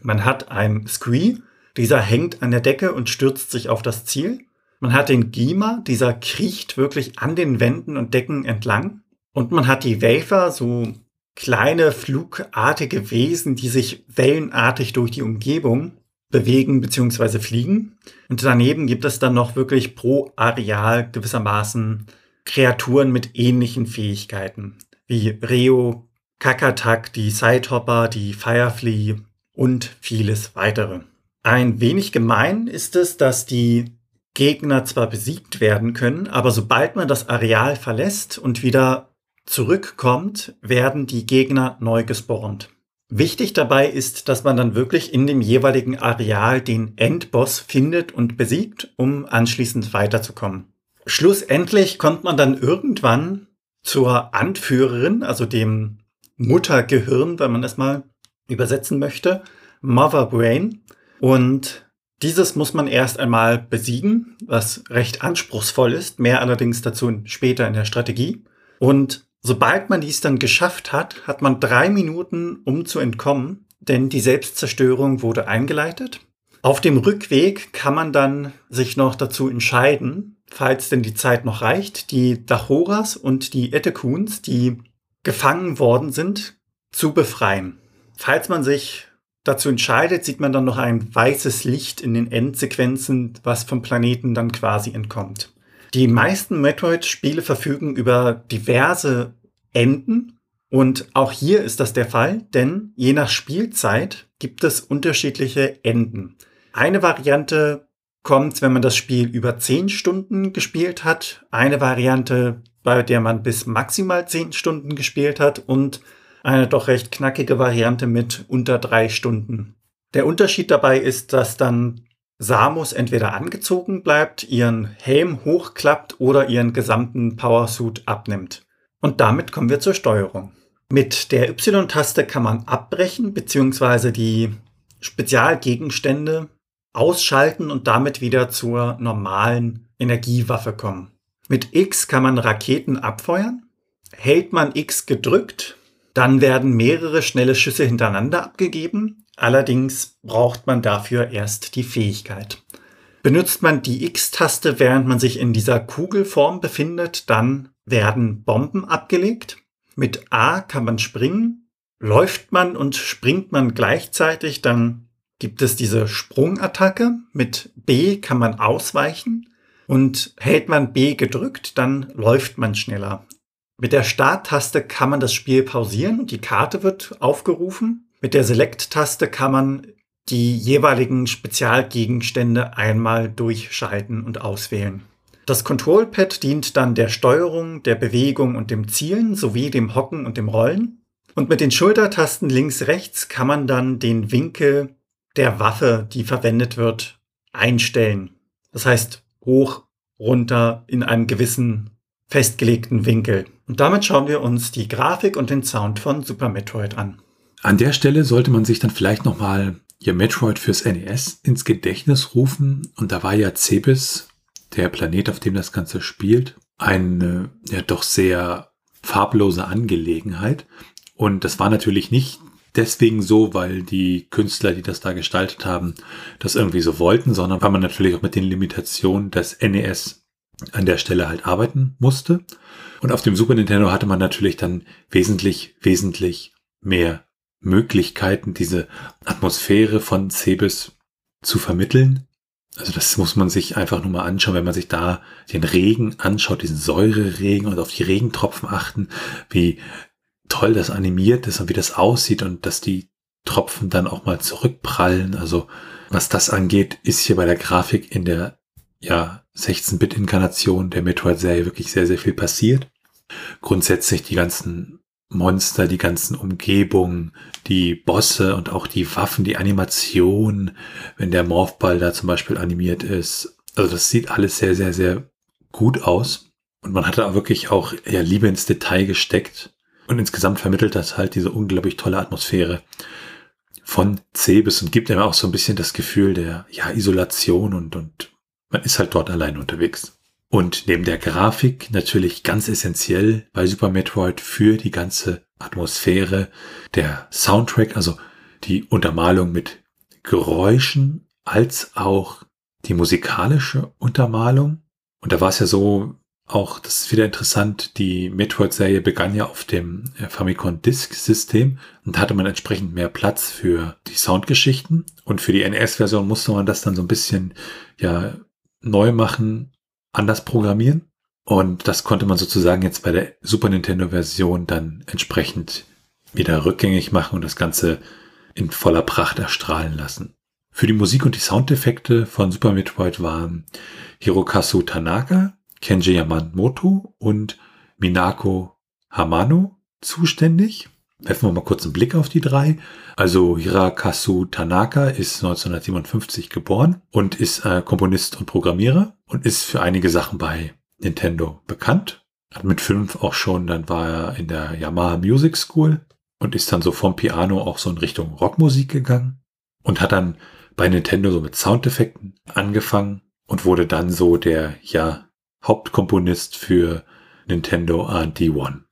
Man hat einen Scree, dieser hängt an der Decke und stürzt sich auf das Ziel. Man hat den Gima, dieser kriecht wirklich an den Wänden und Decken entlang. Und man hat die Wafer, so kleine flugartige Wesen, die sich wellenartig durch die Umgebung bewegen bzw. fliegen. Und daneben gibt es dann noch wirklich pro Areal gewissermaßen Kreaturen mit ähnlichen Fähigkeiten, wie Reo, Kakatak, die Sidehopper, die Firefly und vieles weitere. Ein wenig gemein ist es, dass die Gegner zwar besiegt werden können, aber sobald man das Areal verlässt und wieder zurückkommt, werden die Gegner neu gespawnt. Wichtig dabei ist, dass man dann wirklich in dem jeweiligen Areal den Endboss findet und besiegt, um anschließend weiterzukommen. Schlussendlich kommt man dann irgendwann zur Anführerin, also dem Muttergehirn, wenn man es mal übersetzen möchte, Mother Brain. Und dieses muss man erst einmal besiegen, was recht anspruchsvoll ist, mehr allerdings dazu später in der Strategie. Und sobald man dies dann geschafft hat, hat man drei Minuten, um zu entkommen, denn die Selbstzerstörung wurde eingeleitet. Auf dem Rückweg kann man dann sich noch dazu entscheiden, falls denn die Zeit noch reicht, die Dachoras und die Etekuns, die gefangen worden sind, zu befreien. Falls man sich dazu entscheidet, sieht man dann noch ein weißes Licht in den Endsequenzen, was vom Planeten dann quasi entkommt. Die meisten Metroid-Spiele verfügen über diverse Enden und auch hier ist das der Fall, denn je nach Spielzeit gibt es unterschiedliche Enden. Eine Variante kommt, wenn man das Spiel über 10 Stunden gespielt hat. Eine Variante, bei der man bis maximal 10 Stunden gespielt hat und eine doch recht knackige Variante mit unter 3 Stunden. Der Unterschied dabei ist, dass dann Samus entweder angezogen bleibt, ihren Helm hochklappt oder ihren gesamten Powersuit abnimmt. Und damit kommen wir zur Steuerung. Mit der Y-Taste kann man abbrechen bzw. die Spezialgegenstände ausschalten und damit wieder zur normalen Energiewaffe kommen. Mit X kann man Raketen abfeuern. Hält man X gedrückt, dann werden mehrere schnelle Schüsse hintereinander abgegeben. Allerdings braucht man dafür erst die Fähigkeit. Benutzt man die X-Taste, während man sich in dieser Kugelform befindet, dann werden Bomben abgelegt. Mit A kann man springen. Läuft man und springt man gleichzeitig, dann gibt es diese Sprungattacke. Mit B kann man ausweichen. Und hält man B gedrückt, dann läuft man schneller. Mit der Starttaste kann man das Spiel pausieren und die Karte wird aufgerufen. Mit der Select-Taste kann man die jeweiligen Spezialgegenstände einmal durchschalten und auswählen. Das Control-Pad dient dann der Steuerung, der Bewegung und dem Zielen sowie dem Hocken und dem Rollen. Und mit den Schultertasten links, rechts kann man dann den Winkel der Waffe, die verwendet wird, einstellen. Das heißt, hoch, runter in einem gewissen festgelegten Winkel. Und damit schauen wir uns die Grafik und den Sound von Super Metroid an. An der Stelle sollte man sich dann vielleicht nochmal ihr Metroid fürs NES ins Gedächtnis rufen. Und da war ja Cebes, der Planet, auf dem das Ganze spielt, eine ja doch sehr farblose Angelegenheit. Und das war natürlich nicht deswegen so, weil die Künstler, die das da gestaltet haben, das irgendwie so wollten, sondern weil man natürlich auch mit den Limitationen des NES an der Stelle halt arbeiten musste. Und auf dem Super Nintendo hatte man natürlich dann wesentlich, wesentlich mehr Möglichkeiten, diese Atmosphäre von Cebes zu vermitteln. Also das muss man sich einfach nur mal anschauen, wenn man sich da den Regen anschaut, diesen Säureregen und auf die Regentropfen achten, wie toll das animiert ist und wie das aussieht und dass die Tropfen dann auch mal zurückprallen. Also was das angeht, ist hier bei der Grafik in der ja 16-Bit-Inkarnation der Metroid-Serie wirklich sehr, sehr viel passiert. Grundsätzlich die ganzen Monster, die ganzen Umgebungen, die Bosse und auch die Waffen, die Animation, wenn der Morphball da zum Beispiel animiert ist. Also das sieht alles sehr, sehr, sehr gut aus. Und man hat da wirklich auch ja, Liebe ins Detail gesteckt. Und insgesamt vermittelt das halt diese unglaublich tolle Atmosphäre von Cebes und gibt einem auch so ein bisschen das Gefühl der ja, Isolation und, und man ist halt dort allein unterwegs. Und neben der Grafik natürlich ganz essentiell bei Super Metroid für die ganze Atmosphäre der Soundtrack, also die Untermalung mit Geräuschen als auch die musikalische Untermalung. Und da war es ja so, auch, das ist wieder interessant, die Metroid-Serie begann ja auf dem Famicom Disk-System und hatte man entsprechend mehr Platz für die Soundgeschichten. Und für die NES-Version musste man das dann so ein bisschen ja neu machen anders programmieren. Und das konnte man sozusagen jetzt bei der Super Nintendo Version dann entsprechend wieder rückgängig machen und das Ganze in voller Pracht erstrahlen lassen. Für die Musik und die Soundeffekte von Super Metroid waren Hirokazu Tanaka, Kenji Yamamoto und Minako Hamano zuständig werfen wir mal kurz einen Blick auf die drei. Also Hirakasu Tanaka ist 1957 geboren und ist äh, Komponist und Programmierer und ist für einige Sachen bei Nintendo bekannt. Hat mit fünf auch schon, dann war er in der Yamaha Music School und ist dann so vom Piano auch so in Richtung Rockmusik gegangen und hat dann bei Nintendo so mit Soundeffekten angefangen und wurde dann so der, ja, Hauptkomponist für Nintendo R&D One.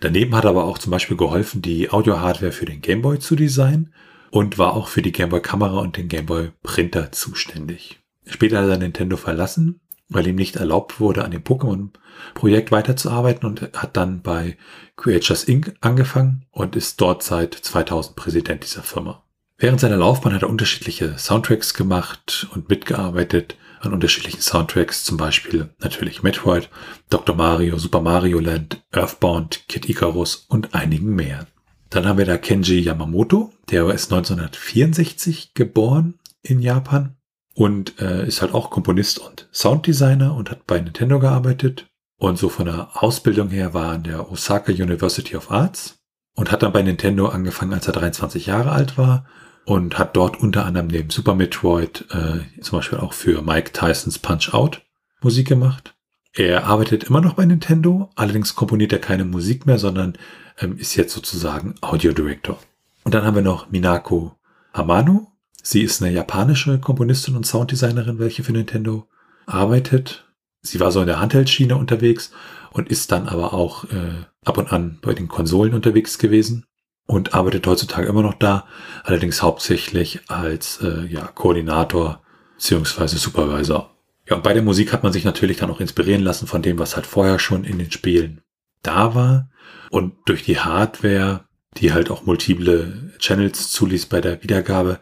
Daneben hat er aber auch zum Beispiel geholfen, die Audio-Hardware für den Gameboy zu designen und war auch für die Gameboy-Kamera und den Gameboy-Printer zuständig. Später hat er Nintendo verlassen, weil ihm nicht erlaubt wurde, an dem Pokémon-Projekt weiterzuarbeiten und hat dann bei Creatures Inc. angefangen und ist dort seit 2000 Präsident dieser Firma. Während seiner Laufbahn hat er unterschiedliche Soundtracks gemacht und mitgearbeitet an unterschiedlichen Soundtracks, zum Beispiel natürlich Metroid, Dr. Mario, Super Mario Land, Earthbound, Kid Icarus und einigen mehr. Dann haben wir da Kenji Yamamoto, der ist 1964 geboren in Japan und äh, ist halt auch Komponist und Sounddesigner und hat bei Nintendo gearbeitet. Und so von der Ausbildung her war an der Osaka University of Arts und hat dann bei Nintendo angefangen, als er 23 Jahre alt war und hat dort unter anderem neben Super Metroid äh, zum Beispiel auch für Mike Tysons Punch Out Musik gemacht. Er arbeitet immer noch bei Nintendo, allerdings komponiert er keine Musik mehr, sondern ähm, ist jetzt sozusagen Audio Director. Und dann haben wir noch Minako Hamano. Sie ist eine japanische Komponistin und Sounddesignerin, welche für Nintendo arbeitet. Sie war so in der Handheld-Schiene unterwegs und ist dann aber auch äh, ab und an bei den Konsolen unterwegs gewesen. Und arbeitet heutzutage immer noch da, allerdings hauptsächlich als äh, ja, Koordinator beziehungsweise Supervisor. Ja, und bei der Musik hat man sich natürlich dann auch inspirieren lassen von dem, was halt vorher schon in den Spielen da war. Und durch die Hardware, die halt auch multiple Channels zuließ bei der Wiedergabe,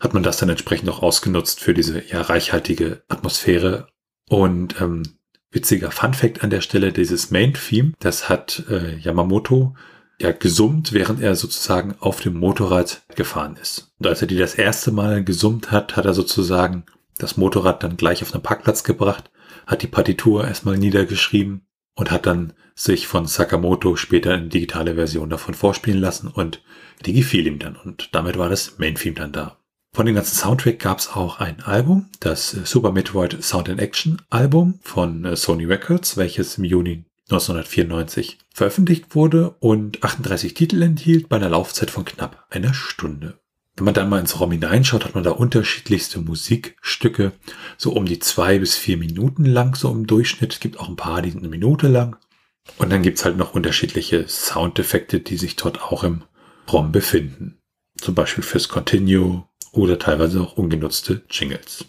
hat man das dann entsprechend auch ausgenutzt für diese ja reichhaltige Atmosphäre. Und ähm, witziger Fun Fact an der Stelle, dieses Main-Theme, das hat äh, Yamamoto ja gesummt, während er sozusagen auf dem Motorrad gefahren ist. Und als er die das erste Mal gesummt hat, hat er sozusagen das Motorrad dann gleich auf den Parkplatz gebracht, hat die Partitur erstmal niedergeschrieben und hat dann sich von Sakamoto später eine digitale Version davon vorspielen lassen und die gefiel ihm dann und damit war das Main-Theme dann da. Von dem ganzen Soundtrack gab es auch ein Album, das Super Metroid Sound and Action Album von äh, Sony Records, welches im Juni 1994 veröffentlicht wurde und 38 Titel enthielt bei einer Laufzeit von knapp einer Stunde. Wenn man dann mal ins ROM hineinschaut, hat man da unterschiedlichste Musikstücke, so um die zwei bis vier Minuten lang, so im Durchschnitt. Es gibt auch ein paar, die sind eine Minute lang. Und dann gibt's halt noch unterschiedliche Soundeffekte, die sich dort auch im ROM befinden. Zum Beispiel fürs Continue oder teilweise auch ungenutzte Jingles.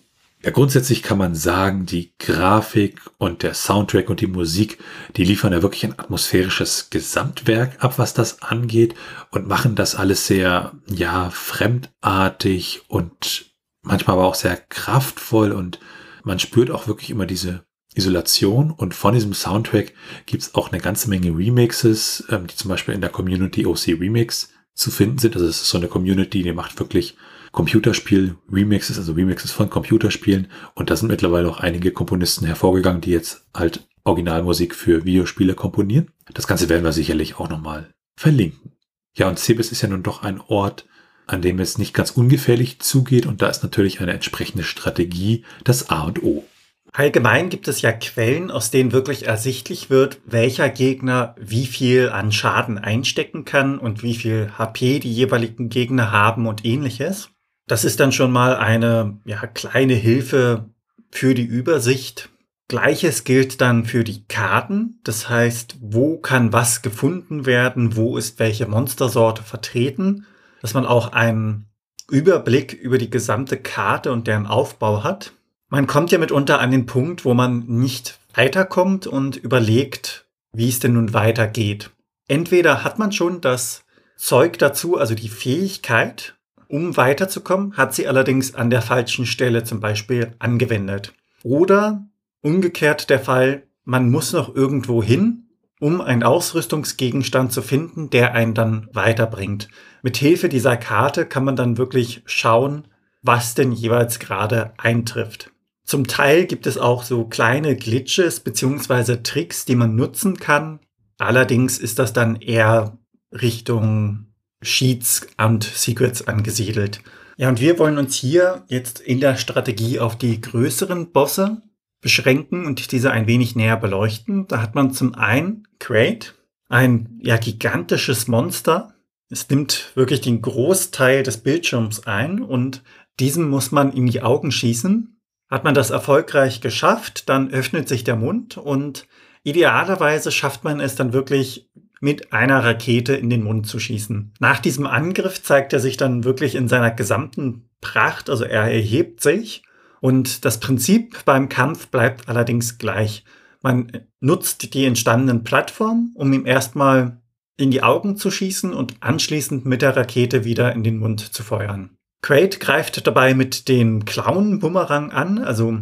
Ja, grundsätzlich kann man sagen, die Grafik und der Soundtrack und die Musik, die liefern ja wirklich ein atmosphärisches Gesamtwerk ab, was das angeht und machen das alles sehr, ja, fremdartig und manchmal aber auch sehr kraftvoll und man spürt auch wirklich immer diese Isolation und von diesem Soundtrack gibt's auch eine ganze Menge Remixes, ähm, die zum Beispiel in der Community OC Remix zu finden sind. Also es ist so eine Community, die macht wirklich Computerspiel-Remixes, also Remixes von Computerspielen. Und da sind mittlerweile auch einige Komponisten hervorgegangen, die jetzt halt Originalmusik für Videospiele komponieren. Das Ganze werden wir sicherlich auch nochmal verlinken. Ja, und Cebes ist ja nun doch ein Ort, an dem es nicht ganz ungefährlich zugeht und da ist natürlich eine entsprechende Strategie das A und O. Allgemein gibt es ja Quellen, aus denen wirklich ersichtlich wird, welcher Gegner wie viel an Schaden einstecken kann und wie viel HP die jeweiligen Gegner haben und ähnliches. Das ist dann schon mal eine ja, kleine Hilfe für die Übersicht. Gleiches gilt dann für die Karten. Das heißt, wo kann was gefunden werden, wo ist welche Monstersorte vertreten, dass man auch einen Überblick über die gesamte Karte und deren Aufbau hat. Man kommt ja mitunter an den Punkt, wo man nicht weiterkommt und überlegt, wie es denn nun weitergeht. Entweder hat man schon das Zeug dazu, also die Fähigkeit, um weiterzukommen, hat sie allerdings an der falschen Stelle zum Beispiel angewendet. Oder umgekehrt der Fall, man muss noch irgendwo hin, um einen Ausrüstungsgegenstand zu finden, der einen dann weiterbringt. Mit Hilfe dieser Karte kann man dann wirklich schauen, was denn jeweils gerade eintrifft. Zum Teil gibt es auch so kleine Glitches beziehungsweise Tricks, die man nutzen kann. Allerdings ist das dann eher Richtung Sheets und Secrets angesiedelt. Ja, und wir wollen uns hier jetzt in der Strategie auf die größeren Bosse beschränken und diese ein wenig näher beleuchten. Da hat man zum einen Crate, ein ja gigantisches Monster. Es nimmt wirklich den Großteil des Bildschirms ein und diesem muss man in die Augen schießen. Hat man das erfolgreich geschafft, dann öffnet sich der Mund und idealerweise schafft man es dann wirklich mit einer Rakete in den Mund zu schießen. Nach diesem Angriff zeigt er sich dann wirklich in seiner gesamten Pracht, also er erhebt sich und das Prinzip beim Kampf bleibt allerdings gleich. Man nutzt die entstandenen Plattformen, um ihm erstmal in die Augen zu schießen und anschließend mit der Rakete wieder in den Mund zu feuern. Quaid greift dabei mit dem Clown-Bumerang an, also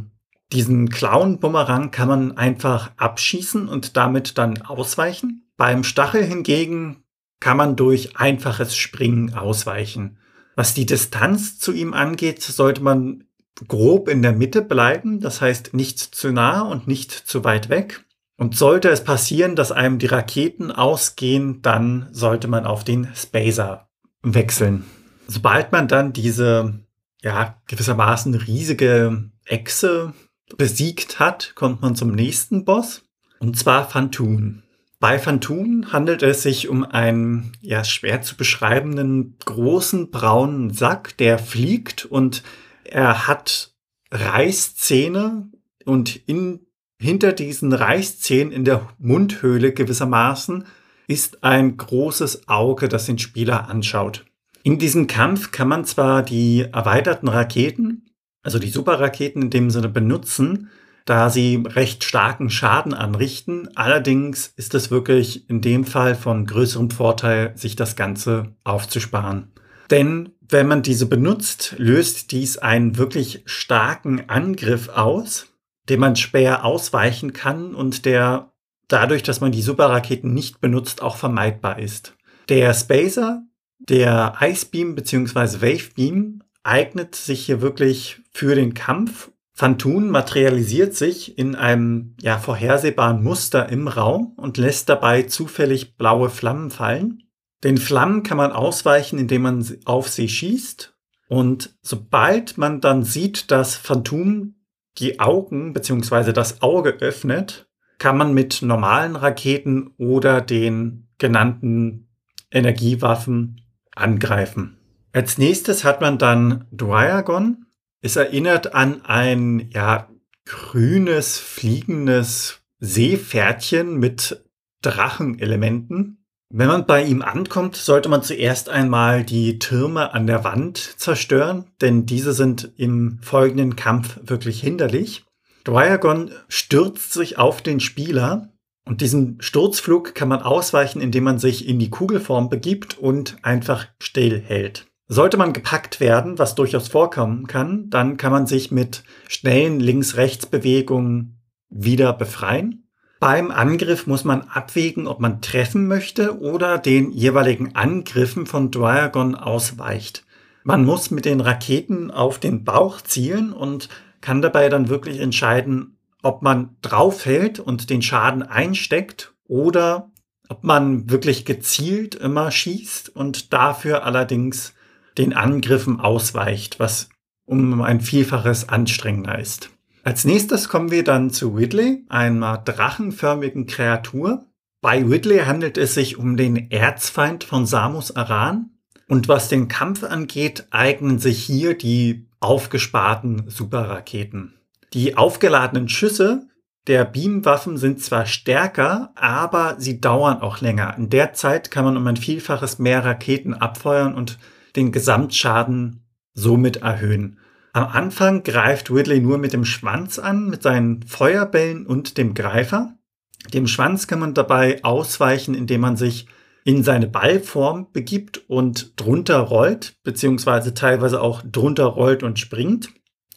diesen Clown-Bumerang kann man einfach abschießen und damit dann ausweichen. Beim Stachel hingegen kann man durch einfaches Springen ausweichen. Was die Distanz zu ihm angeht, sollte man grob in der Mitte bleiben, das heißt nicht zu nah und nicht zu weit weg. Und sollte es passieren, dass einem die Raketen ausgehen, dann sollte man auf den Spacer wechseln. Sobald man dann diese, ja, gewissermaßen riesige Echse besiegt hat, kommt man zum nächsten Boss. Und zwar Phantom. Bei Phantom handelt es sich um einen ja, schwer zu beschreibenden großen braunen Sack, der fliegt und er hat Reißzähne und in, hinter diesen Reißzähnen in der Mundhöhle gewissermaßen ist ein großes Auge, das den Spieler anschaut. In diesem Kampf kann man zwar die erweiterten Raketen, also die Superraketen in dem Sinne benutzen, da sie recht starken Schaden anrichten. Allerdings ist es wirklich in dem Fall von größerem Vorteil, sich das Ganze aufzusparen. Denn wenn man diese benutzt, löst dies einen wirklich starken Angriff aus, den man schwer ausweichen kann und der dadurch, dass man die Superraketen nicht benutzt, auch vermeidbar ist. Der Spacer, der Ice Beam bzw. Wave Beam eignet sich hier wirklich für den Kampf. Phantun materialisiert sich in einem ja, vorhersehbaren Muster im Raum und lässt dabei zufällig blaue Flammen fallen. Den Flammen kann man ausweichen, indem man auf sie schießt. Und sobald man dann sieht, dass Phantom die Augen bzw. das Auge öffnet, kann man mit normalen Raketen oder den genannten Energiewaffen angreifen. Als nächstes hat man dann Dryagon. Es erinnert an ein ja, grünes, fliegendes Seepferdchen mit Drachenelementen. Wenn man bei ihm ankommt, sollte man zuerst einmal die Türme an der Wand zerstören, denn diese sind im folgenden Kampf wirklich hinderlich. Dryagon stürzt sich auf den Spieler und diesen Sturzflug kann man ausweichen, indem man sich in die Kugelform begibt und einfach still hält. Sollte man gepackt werden, was durchaus vorkommen kann, dann kann man sich mit schnellen Links-Rechts-Bewegungen wieder befreien. Beim Angriff muss man abwägen, ob man treffen möchte oder den jeweiligen Angriffen von Dryagon ausweicht. Man muss mit den Raketen auf den Bauch zielen und kann dabei dann wirklich entscheiden, ob man draufhält und den Schaden einsteckt oder ob man wirklich gezielt immer schießt und dafür allerdings den Angriffen ausweicht, was um ein Vielfaches anstrengender ist. Als nächstes kommen wir dann zu Ridley, einer drachenförmigen Kreatur. Bei Ridley handelt es sich um den Erzfeind von Samus Aran. Und was den Kampf angeht, eignen sich hier die aufgesparten Superraketen. Die aufgeladenen Schüsse der Beamwaffen sind zwar stärker, aber sie dauern auch länger. In der Zeit kann man um ein Vielfaches mehr Raketen abfeuern und den Gesamtschaden somit erhöhen. Am Anfang greift Ridley nur mit dem Schwanz an, mit seinen Feuerbällen und dem Greifer. Dem Schwanz kann man dabei ausweichen, indem man sich in seine Ballform begibt und drunter rollt, beziehungsweise teilweise auch drunter rollt und springt,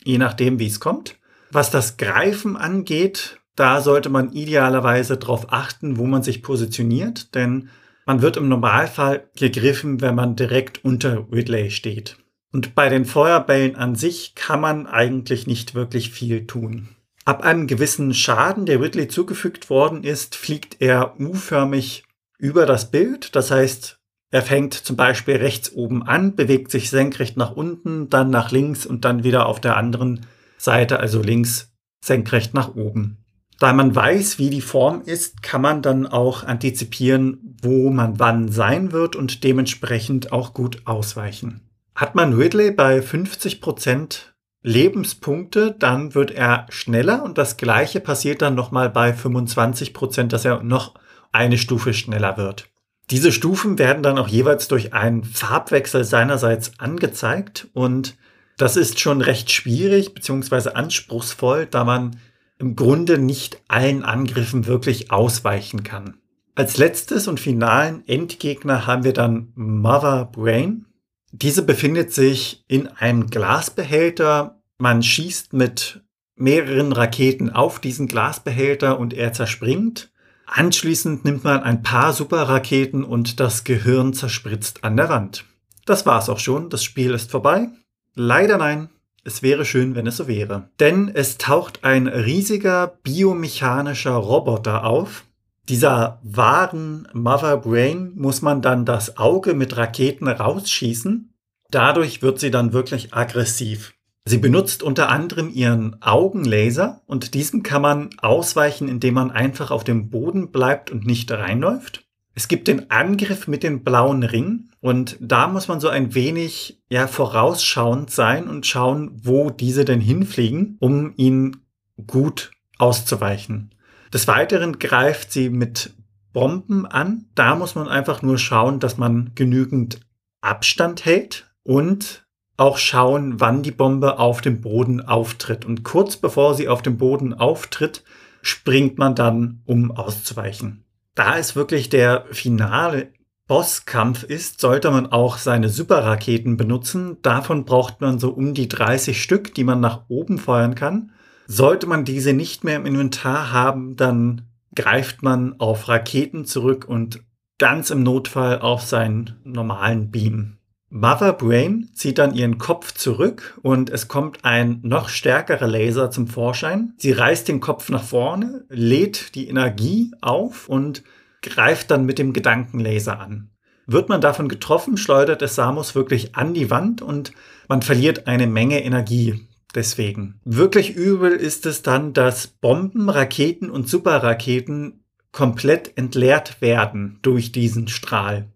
je nachdem, wie es kommt. Was das Greifen angeht, da sollte man idealerweise darauf achten, wo man sich positioniert, denn man wird im Normalfall gegriffen, wenn man direkt unter Ridley steht. Und bei den Feuerbällen an sich kann man eigentlich nicht wirklich viel tun. Ab einem gewissen Schaden, der Ridley zugefügt worden ist, fliegt er U-förmig über das Bild. Das heißt, er fängt zum Beispiel rechts oben an, bewegt sich senkrecht nach unten, dann nach links und dann wieder auf der anderen Seite, also links senkrecht nach oben. Da man weiß, wie die Form ist, kann man dann auch antizipieren, wo man wann sein wird und dementsprechend auch gut ausweichen. Hat man Ridley bei 50% Lebenspunkte, dann wird er schneller und das gleiche passiert dann nochmal bei 25%, dass er noch eine Stufe schneller wird. Diese Stufen werden dann auch jeweils durch einen Farbwechsel seinerseits angezeigt und das ist schon recht schwierig bzw. anspruchsvoll, da man im Grunde nicht allen Angriffen wirklich ausweichen kann. Als letztes und finalen Endgegner haben wir dann Mother Brain. Diese befindet sich in einem Glasbehälter. Man schießt mit mehreren Raketen auf diesen Glasbehälter und er zerspringt. Anschließend nimmt man ein paar Superraketen und das Gehirn zerspritzt an der Wand. Das war's auch schon, das Spiel ist vorbei. Leider nein, es wäre schön, wenn es so wäre. Denn es taucht ein riesiger biomechanischer Roboter auf. Dieser wahren Mother Brain muss man dann das Auge mit Raketen rausschießen. Dadurch wird sie dann wirklich aggressiv. Sie benutzt unter anderem ihren Augenlaser und diesem kann man ausweichen, indem man einfach auf dem Boden bleibt und nicht reinläuft. Es gibt den Angriff mit den blauen Ringen und da muss man so ein wenig ja vorausschauend sein und schauen, wo diese denn hinfliegen, um ihnen gut auszuweichen. Des Weiteren greift sie mit Bomben an. Da muss man einfach nur schauen, dass man genügend Abstand hält und auch schauen, wann die Bombe auf dem Boden auftritt. Und kurz bevor sie auf dem Boden auftritt, springt man dann, um auszuweichen. Da es wirklich der finale Bosskampf ist, sollte man auch seine Superraketen benutzen. Davon braucht man so um die 30 Stück, die man nach oben feuern kann. Sollte man diese nicht mehr im Inventar haben, dann greift man auf Raketen zurück und ganz im Notfall auf seinen normalen Beam. Mother Brain zieht dann ihren Kopf zurück und es kommt ein noch stärkerer Laser zum Vorschein. Sie reißt den Kopf nach vorne, lädt die Energie auf und greift dann mit dem Gedankenlaser an. Wird man davon getroffen, schleudert es Samus wirklich an die Wand und man verliert eine Menge Energie deswegen. Wirklich übel ist es dann, dass Bomben, Raketen und Superraketen komplett entleert werden durch diesen Strahl.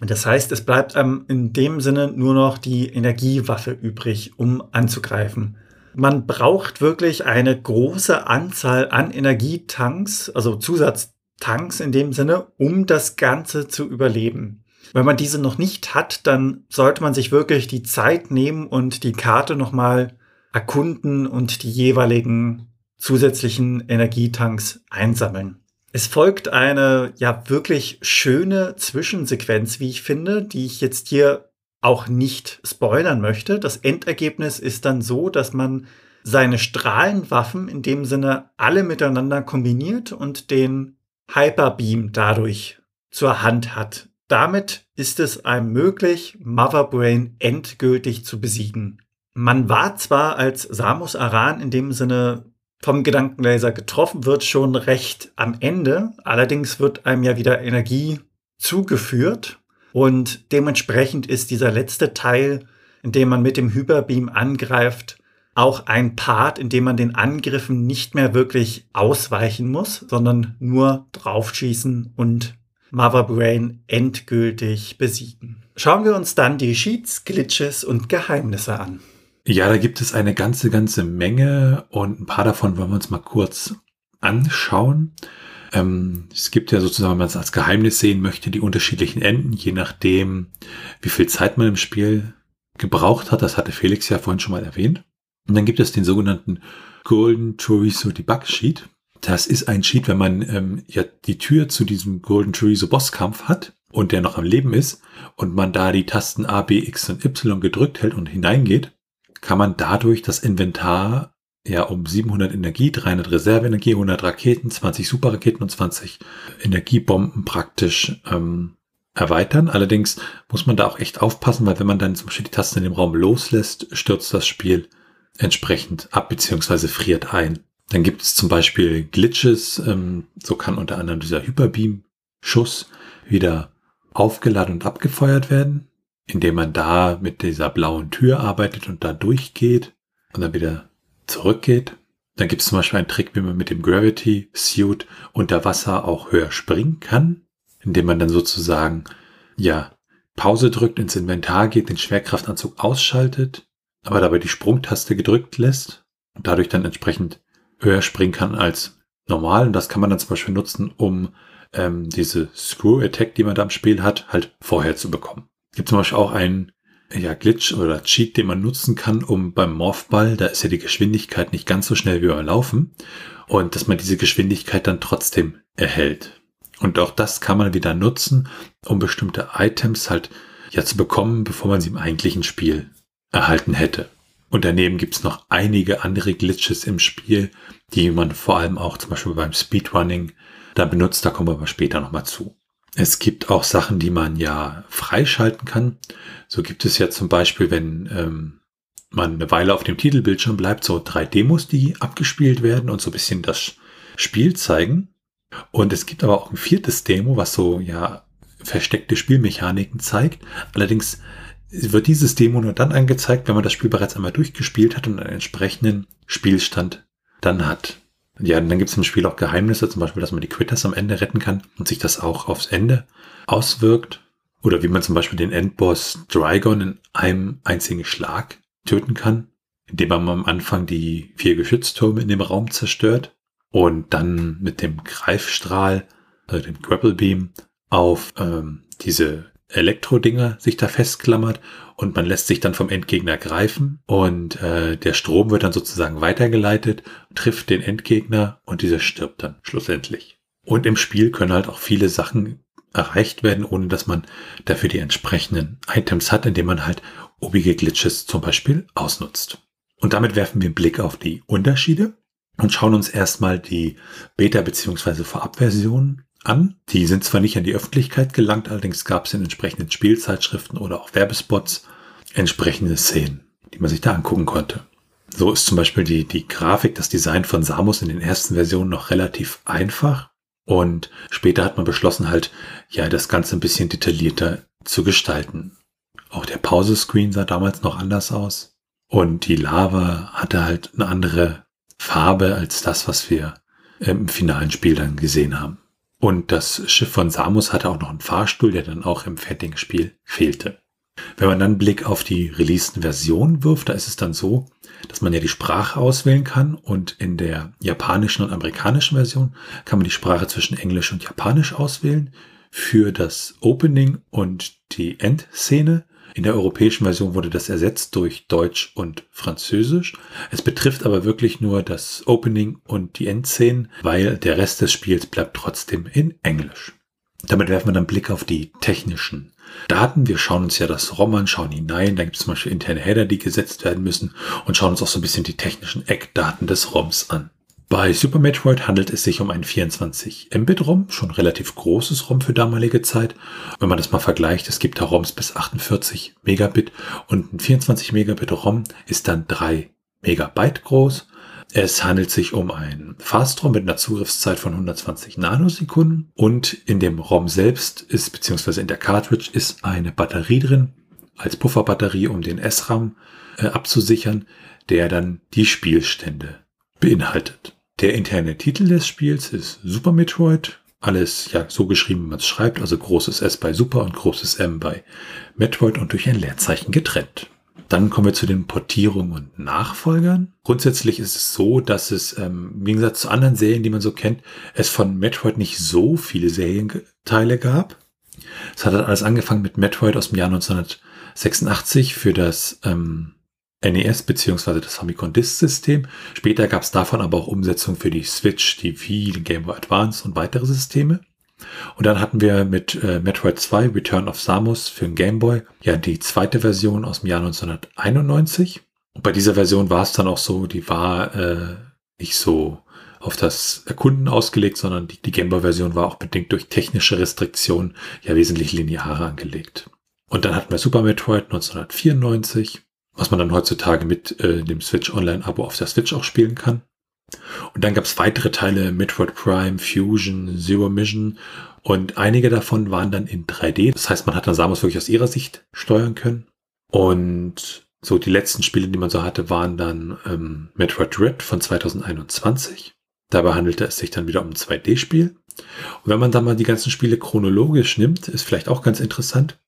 Das heißt, es bleibt einem in dem Sinne nur noch die Energiewaffe übrig, um anzugreifen. Man braucht wirklich eine große Anzahl an Energietanks, also Zusatztanks in dem Sinne, um das Ganze zu überleben. Wenn man diese noch nicht hat, dann sollte man sich wirklich die Zeit nehmen und die Karte nochmal erkunden und die jeweiligen zusätzlichen Energietanks einsammeln. Es folgt eine ja wirklich schöne Zwischensequenz, wie ich finde, die ich jetzt hier auch nicht spoilern möchte. Das Endergebnis ist dann so, dass man seine Strahlenwaffen in dem Sinne alle miteinander kombiniert und den Hyperbeam dadurch zur Hand hat. Damit ist es einem möglich, Motherbrain endgültig zu besiegen. Man war zwar als Samus Aran in dem Sinne vom Gedankenlaser getroffen wird, schon recht am Ende. Allerdings wird einem ja wieder Energie zugeführt und dementsprechend ist dieser letzte Teil, in dem man mit dem Hyperbeam angreift, auch ein Part, in dem man den Angriffen nicht mehr wirklich ausweichen muss, sondern nur draufschießen und Mother Brain endgültig besiegen. Schauen wir uns dann die Sheets, Glitches und Geheimnisse an. Ja, da gibt es eine ganze, ganze Menge und ein paar davon wollen wir uns mal kurz anschauen. Ähm, es gibt ja sozusagen, wenn man es als Geheimnis sehen möchte, die unterschiedlichen Enden, je nachdem, wie viel Zeit man im Spiel gebraucht hat. Das hatte Felix ja vorhin schon mal erwähnt. Und dann gibt es den sogenannten Golden Chorizo Debug Sheet. Das ist ein Sheet, wenn man ähm, ja die Tür zu diesem Golden Chorizo Bosskampf hat und der noch am Leben ist und man da die Tasten A, B, X und Y gedrückt hält und hineingeht, kann man dadurch das Inventar ja um 700 Energie, 300 Reserveenergie, 100 Raketen, 20 Superraketen und 20 Energiebomben praktisch ähm, erweitern. Allerdings muss man da auch echt aufpassen, weil wenn man dann zum Beispiel die Tasten in dem Raum loslässt, stürzt das Spiel entsprechend ab bzw. friert ein. Dann gibt es zum Beispiel Glitches, ähm, so kann unter anderem dieser Hyperbeam-Schuss wieder aufgeladen und abgefeuert werden indem man da mit dieser blauen Tür arbeitet und da durchgeht und dann wieder zurückgeht. Dann gibt es zum Beispiel einen Trick, wie man mit dem Gravity Suit unter Wasser auch höher springen kann, indem man dann sozusagen, ja, Pause drückt, ins Inventar geht, den Schwerkraftanzug ausschaltet, aber dabei die Sprungtaste gedrückt lässt und dadurch dann entsprechend höher springen kann als normal. Und das kann man dann zum Beispiel nutzen, um ähm, diese Screw Attack, die man da im Spiel hat, halt vorher zu bekommen gibt zum Beispiel auch einen ja, Glitch oder Cheat, den man nutzen kann, um beim Morphball, da ist ja die Geschwindigkeit nicht ganz so schnell wie beim Laufen, und dass man diese Geschwindigkeit dann trotzdem erhält. Und auch das kann man wieder nutzen, um bestimmte Items halt ja zu bekommen, bevor man sie im eigentlichen Spiel erhalten hätte. Und daneben gibt's noch einige andere Glitches im Spiel, die man vor allem auch zum Beispiel beim Speedrunning da benutzt, da kommen wir aber später nochmal zu. Es gibt auch Sachen, die man ja freischalten kann. So gibt es ja zum Beispiel, wenn ähm, man eine Weile auf dem Titelbildschirm bleibt, so drei Demos, die abgespielt werden und so ein bisschen das Spiel zeigen. Und es gibt aber auch ein viertes Demo, was so ja versteckte Spielmechaniken zeigt. Allerdings wird dieses Demo nur dann angezeigt, wenn man das Spiel bereits einmal durchgespielt hat und einen entsprechenden Spielstand dann hat. Ja, dann gibt es im Spiel auch Geheimnisse, zum Beispiel, dass man die Quitters am Ende retten kann und sich das auch aufs Ende auswirkt. Oder wie man zum Beispiel den Endboss Dragon in einem einzigen Schlag töten kann, indem man am Anfang die vier Geschütztürme in dem Raum zerstört und dann mit dem Greifstrahl also dem Grapple Beam, auf ähm, diese Elektrodinger sich da festklammert und man lässt sich dann vom Endgegner greifen und äh, der Strom wird dann sozusagen weitergeleitet, trifft den Endgegner und dieser stirbt dann schlussendlich. Und im Spiel können halt auch viele Sachen erreicht werden, ohne dass man dafür die entsprechenden Items hat, indem man halt obige Glitches zum Beispiel ausnutzt. Und damit werfen wir einen Blick auf die Unterschiede und schauen uns erstmal die Beta- bzw. Vorabversionen an. Die sind zwar nicht an die Öffentlichkeit gelangt, allerdings gab es in entsprechenden Spielzeitschriften oder auch Werbespots entsprechende Szenen, die man sich da angucken konnte. So ist zum Beispiel die, die Grafik, das Design von Samus in den ersten Versionen noch relativ einfach. Und später hat man beschlossen, halt, ja, das Ganze ein bisschen detaillierter zu gestalten. Auch der Pause-Screen sah damals noch anders aus. Und die Lava hatte halt eine andere Farbe als das, was wir im finalen Spiel dann gesehen haben. Und das Schiff von Samus hatte auch noch einen Fahrstuhl, der dann auch im fertigen Spiel fehlte. Wenn man dann einen Blick auf die releaseden Versionen wirft, da ist es dann so, dass man ja die Sprache auswählen kann und in der japanischen und amerikanischen Version kann man die Sprache zwischen Englisch und Japanisch auswählen für das Opening und die Endszene in der europäischen Version wurde das ersetzt durch Deutsch und Französisch. Es betrifft aber wirklich nur das Opening und die Endszenen, weil der Rest des Spiels bleibt trotzdem in Englisch. Damit werfen wir dann einen Blick auf die technischen Daten. Wir schauen uns ja das ROM an, schauen hinein. Da gibt es zum Beispiel interne Header, die gesetzt werden müssen und schauen uns auch so ein bisschen die technischen Eckdaten des ROMs an. Bei Super Metroid handelt es sich um ein 24 Mbit ROM, schon relativ großes ROM für damalige Zeit. Wenn man das mal vergleicht, es gibt da ROMs bis 48 Megabit und ein 24 Megabit ROM ist dann 3 Megabyte groß. Es handelt sich um ein Fast-ROM mit einer Zugriffszeit von 120 Nanosekunden und in dem ROM selbst ist, beziehungsweise in der Cartridge ist eine Batterie drin, als Pufferbatterie, um den SRAM äh, abzusichern, der dann die Spielstände beinhaltet. Der interne Titel des Spiels ist Super Metroid. Alles ja so geschrieben, wie man es schreibt, also großes S bei Super und großes M bei Metroid und durch ein Leerzeichen getrennt. Dann kommen wir zu den Portierungen und Nachfolgern. Grundsätzlich ist es so, dass es ähm, im Gegensatz zu anderen Serien, die man so kennt, es von Metroid nicht so viele Serienteile gab. Es hat alles angefangen mit Metroid aus dem Jahr 1986 für das ähm, NES bzw. das Famicom Disk System. Später gab es davon aber auch Umsetzungen für die Switch, die Wii, den Game Boy Advance und weitere Systeme. Und dann hatten wir mit äh, Metroid 2 Return of Samus für den Game Boy ja die zweite Version aus dem Jahr 1991. Und bei dieser Version war es dann auch so, die war äh, nicht so auf das Erkunden ausgelegt, sondern die, die Game Boy Version war auch bedingt durch technische Restriktionen ja wesentlich linearer angelegt. Und dann hatten wir Super Metroid 1994 was man dann heutzutage mit äh, dem Switch Online-Abo auf der Switch auch spielen kann. Und dann gab es weitere Teile, Metroid Prime, Fusion, Zero Mission und einige davon waren dann in 3D. Das heißt, man hat dann Samus wirklich aus ihrer Sicht steuern können. Und so die letzten Spiele, die man so hatte, waren dann ähm, Metroid Red von 2021. Dabei handelte es sich dann wieder um ein 2D-Spiel. Und wenn man dann mal die ganzen Spiele chronologisch nimmt, ist vielleicht auch ganz interessant,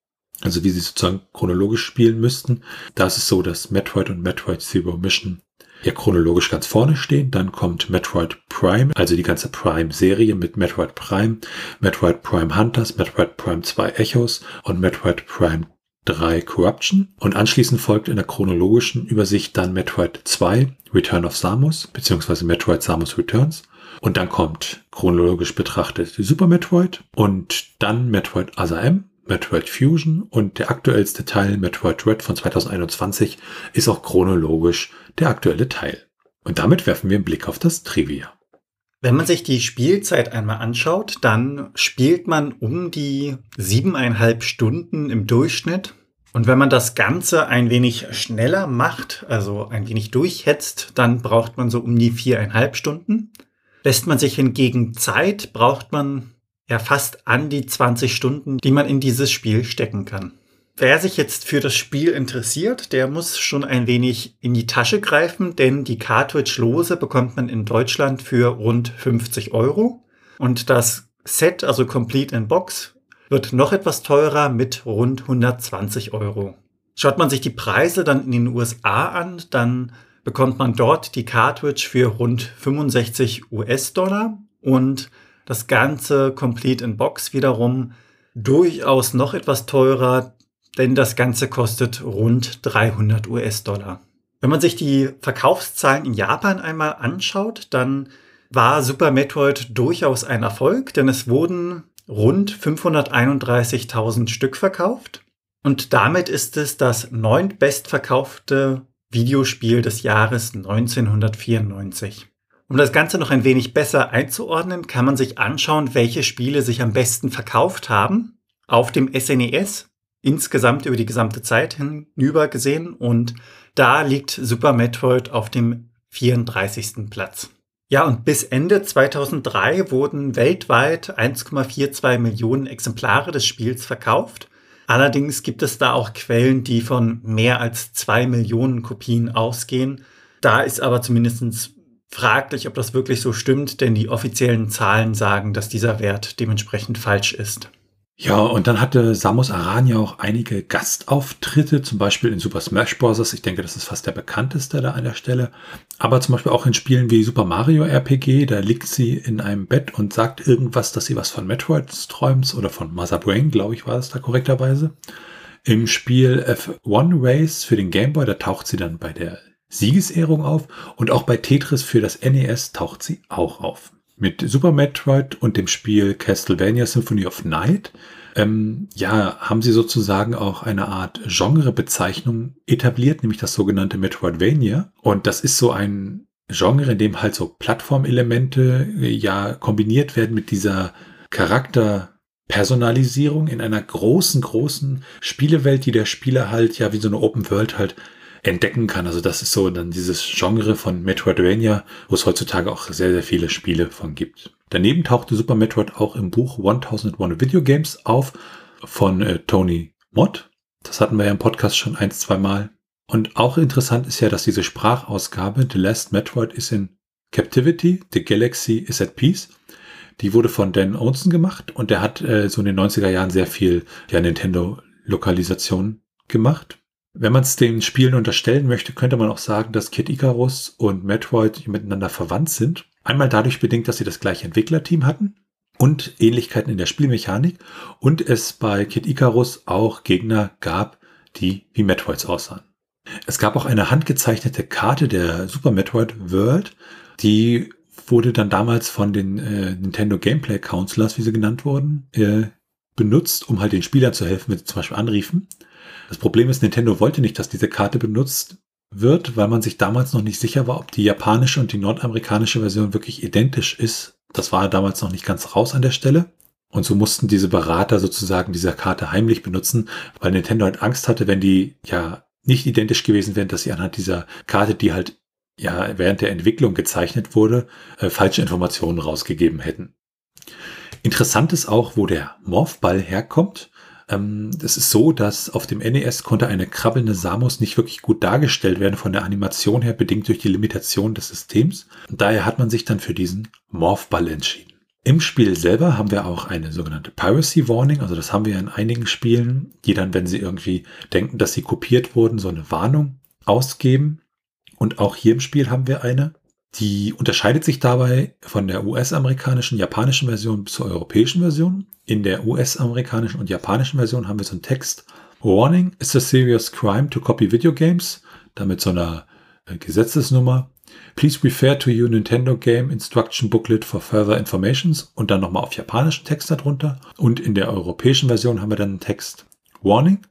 also wie sie sozusagen chronologisch spielen müssten. Da ist es so, dass Metroid und Metroid Zero Mission ja chronologisch ganz vorne stehen. Dann kommt Metroid Prime, also die ganze Prime-Serie mit Metroid Prime, Metroid Prime Hunters, Metroid Prime 2 Echos und Metroid Prime 3 Corruption. Und anschließend folgt in der chronologischen Übersicht dann Metroid 2 Return of Samus, beziehungsweise Metroid Samus Returns. Und dann kommt chronologisch betrachtet Super Metroid und dann Metroid Other M Metroid Fusion und der aktuellste Teil Metroid Red von 2021 ist auch chronologisch der aktuelle Teil. Und damit werfen wir einen Blick auf das Trivia. Wenn man sich die Spielzeit einmal anschaut, dann spielt man um die siebeneinhalb Stunden im Durchschnitt. Und wenn man das Ganze ein wenig schneller macht, also ein wenig durchhetzt, dann braucht man so um die viereinhalb Stunden. Lässt man sich hingegen Zeit, braucht man ja fast an die 20 Stunden, die man in dieses Spiel stecken kann. Wer sich jetzt für das Spiel interessiert, der muss schon ein wenig in die Tasche greifen, denn die Cartridge-Lose bekommt man in Deutschland für rund 50 Euro. Und das Set, also Complete in Box, wird noch etwas teurer mit rund 120 Euro. Schaut man sich die Preise dann in den USA an, dann bekommt man dort die Cartridge für rund 65 US-Dollar und Das Ganze Complete in Box wiederum durchaus noch etwas teurer, denn das Ganze kostet rund 300 US-Dollar. Wenn man sich die Verkaufszahlen in Japan einmal anschaut, dann war Super Metroid durchaus ein Erfolg, denn es wurden rund 531.000 Stück verkauft. Und damit ist es das neuntbestverkaufte Videospiel des Jahres 1994. Um das Ganze noch ein wenig besser einzuordnen, kann man sich anschauen, welche Spiele sich am besten verkauft haben auf dem SNES e insgesamt über die gesamte Zeit hinüber gesehen und da liegt Super Metroid auf dem 34. Platz. Ja, und bis Ende 2003 wurden weltweit 1,42 Millionen Exemplare des Spiels verkauft. Allerdings gibt es da auch Quellen, die von mehr als zwei Millionen Kopien ausgehen. Da ist aber zumindest fraglich, ob das wirklich so stimmt, denn die offiziellen Zahlen sagen, dass dieser Wert dementsprechend falsch ist. Ja, und dann hatte Samus Aran ja auch einige Gastauftritte, zum Beispiel in Super Smash Bros. Ich denke, das ist fast der bekannteste da an der Stelle. Aber zum Beispiel auch in Spielen wie Super Mario RPG, da liegt sie in einem Bett und sagt irgendwas, dass sie was von Metroid träumt oder von Mother Brain, glaube ich, war das da korrekterweise. Im Spiel F1 Race für den Game Boy, da taucht sie dann bei der Siegesehrung auf und auch bei Tetris für das NES taucht sie auch auf mit Super Metroid und dem Spiel Castlevania Symphony of Night, ähm, ja, haben sie sozusagen auch eine Art Genrebezeichnung etabliert, nämlich das sogenannte Metroidvania. Und das ist so ein Genre, in dem halt so Plattformelemente äh, ja kombiniert werden mit dieser Charakterpersonalisierung in einer großen, großen Spielewelt, die der Spieler halt ja wie so eine Open World halt entdecken kann. Also das ist so dann dieses Genre von Metroidvania, wo es heutzutage auch sehr, sehr viele Spiele von gibt. Daneben tauchte Super Metroid auch im Buch 1001 Video Games auf von äh, Tony Mott. Das hatten wir ja im Podcast schon ein, zwei Mal. Und auch interessant ist ja, dass diese Sprachausgabe The Last Metroid is in Captivity, The Galaxy is at Peace. Die wurde von Dan Olsen gemacht und der hat äh, so in den 90er Jahren sehr viel ja, Nintendo-Lokalisation gemacht. Wenn man es den Spielen unterstellen möchte, könnte man auch sagen, dass Kid Icarus und Metroid miteinander verwandt sind. Einmal dadurch bedingt, dass sie das gleiche Entwicklerteam hatten und Ähnlichkeiten in der Spielmechanik und es bei Kid Icarus auch Gegner gab, die wie Metroids aussahen. Es gab auch eine handgezeichnete Karte der Super Metroid World, die wurde dann damals von den äh, Nintendo Gameplay Counselors, wie sie genannt wurden, äh, benutzt, um halt den Spielern zu helfen, wenn sie zum Beispiel anriefen. Das Problem ist, Nintendo wollte nicht, dass diese Karte benutzt wird, weil man sich damals noch nicht sicher war, ob die japanische und die nordamerikanische Version wirklich identisch ist. Das war damals noch nicht ganz raus an der Stelle. Und so mussten diese Berater sozusagen diese Karte heimlich benutzen, weil Nintendo halt Angst hatte, wenn die ja nicht identisch gewesen wären, dass sie anhand dieser Karte, die halt ja während der Entwicklung gezeichnet wurde, äh, falsche Informationen rausgegeben hätten. Interessant ist auch, wo der Morphball herkommt. Ähm, das ist so, dass auf dem NES konnte eine krabbelnde Samus nicht wirklich gut dargestellt werden von der Animation her, bedingt durch die Limitation des Systems. Daher hat man sich dann für diesen Morphball entschieden. Im Spiel selber haben wir auch eine sogenannte Piracy Warning, also das haben wir in einigen Spielen, die dann, wenn sie irgendwie denken, dass sie kopiert wurden, so eine Warnung ausgeben. Und auch hier im Spiel haben wir eine. Die unterscheidet sich dabei von der US-amerikanischen, japanischen Version zur europäischen Version. In der US-amerikanischen und japanischen Version haben wir so einen Text. Warning, is a serious crime to copy video games. Damit so einer äh, Gesetzesnummer. Please refer to your Nintendo Game Instruction Booklet for further informations und dann nochmal auf japanischen Text darunter. Und in der europäischen Version haben wir dann einen Text. Warning,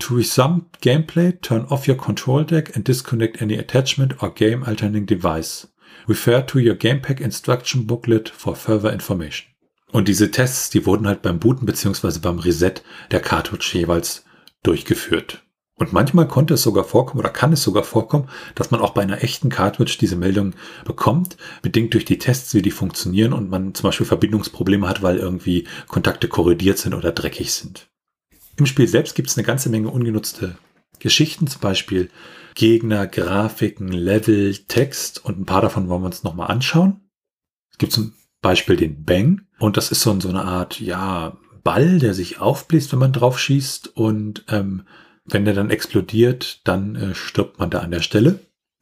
To resume gameplay, turn off your control deck and disconnect any attachment or game alternating device. Refer to your Gamepack Instruction Booklet for further information. Und diese Tests, die wurden halt beim Booten beziehungsweise beim Reset der Cartridge jeweils durchgeführt. Und manchmal konnte es sogar vorkommen oder kann es sogar vorkommen, dass man auch bei einer echten Cartridge diese Meldung bekommt, bedingt durch die Tests, wie die funktionieren und man zum Beispiel Verbindungsprobleme hat, weil irgendwie Kontakte korrodiert sind oder dreckig sind. Im Spiel selbst gibt es eine ganze Menge ungenutzte Geschichten, zum Beispiel Gegner, Grafiken, Level, Text und ein paar davon wollen wir uns nochmal anschauen. Es gibt zum Beispiel den Bang und das ist so, so eine Art, ja, Ball, der sich aufbläst, wenn man drauf schießt und ähm, wenn der dann explodiert, dann äh, stirbt man da an der Stelle.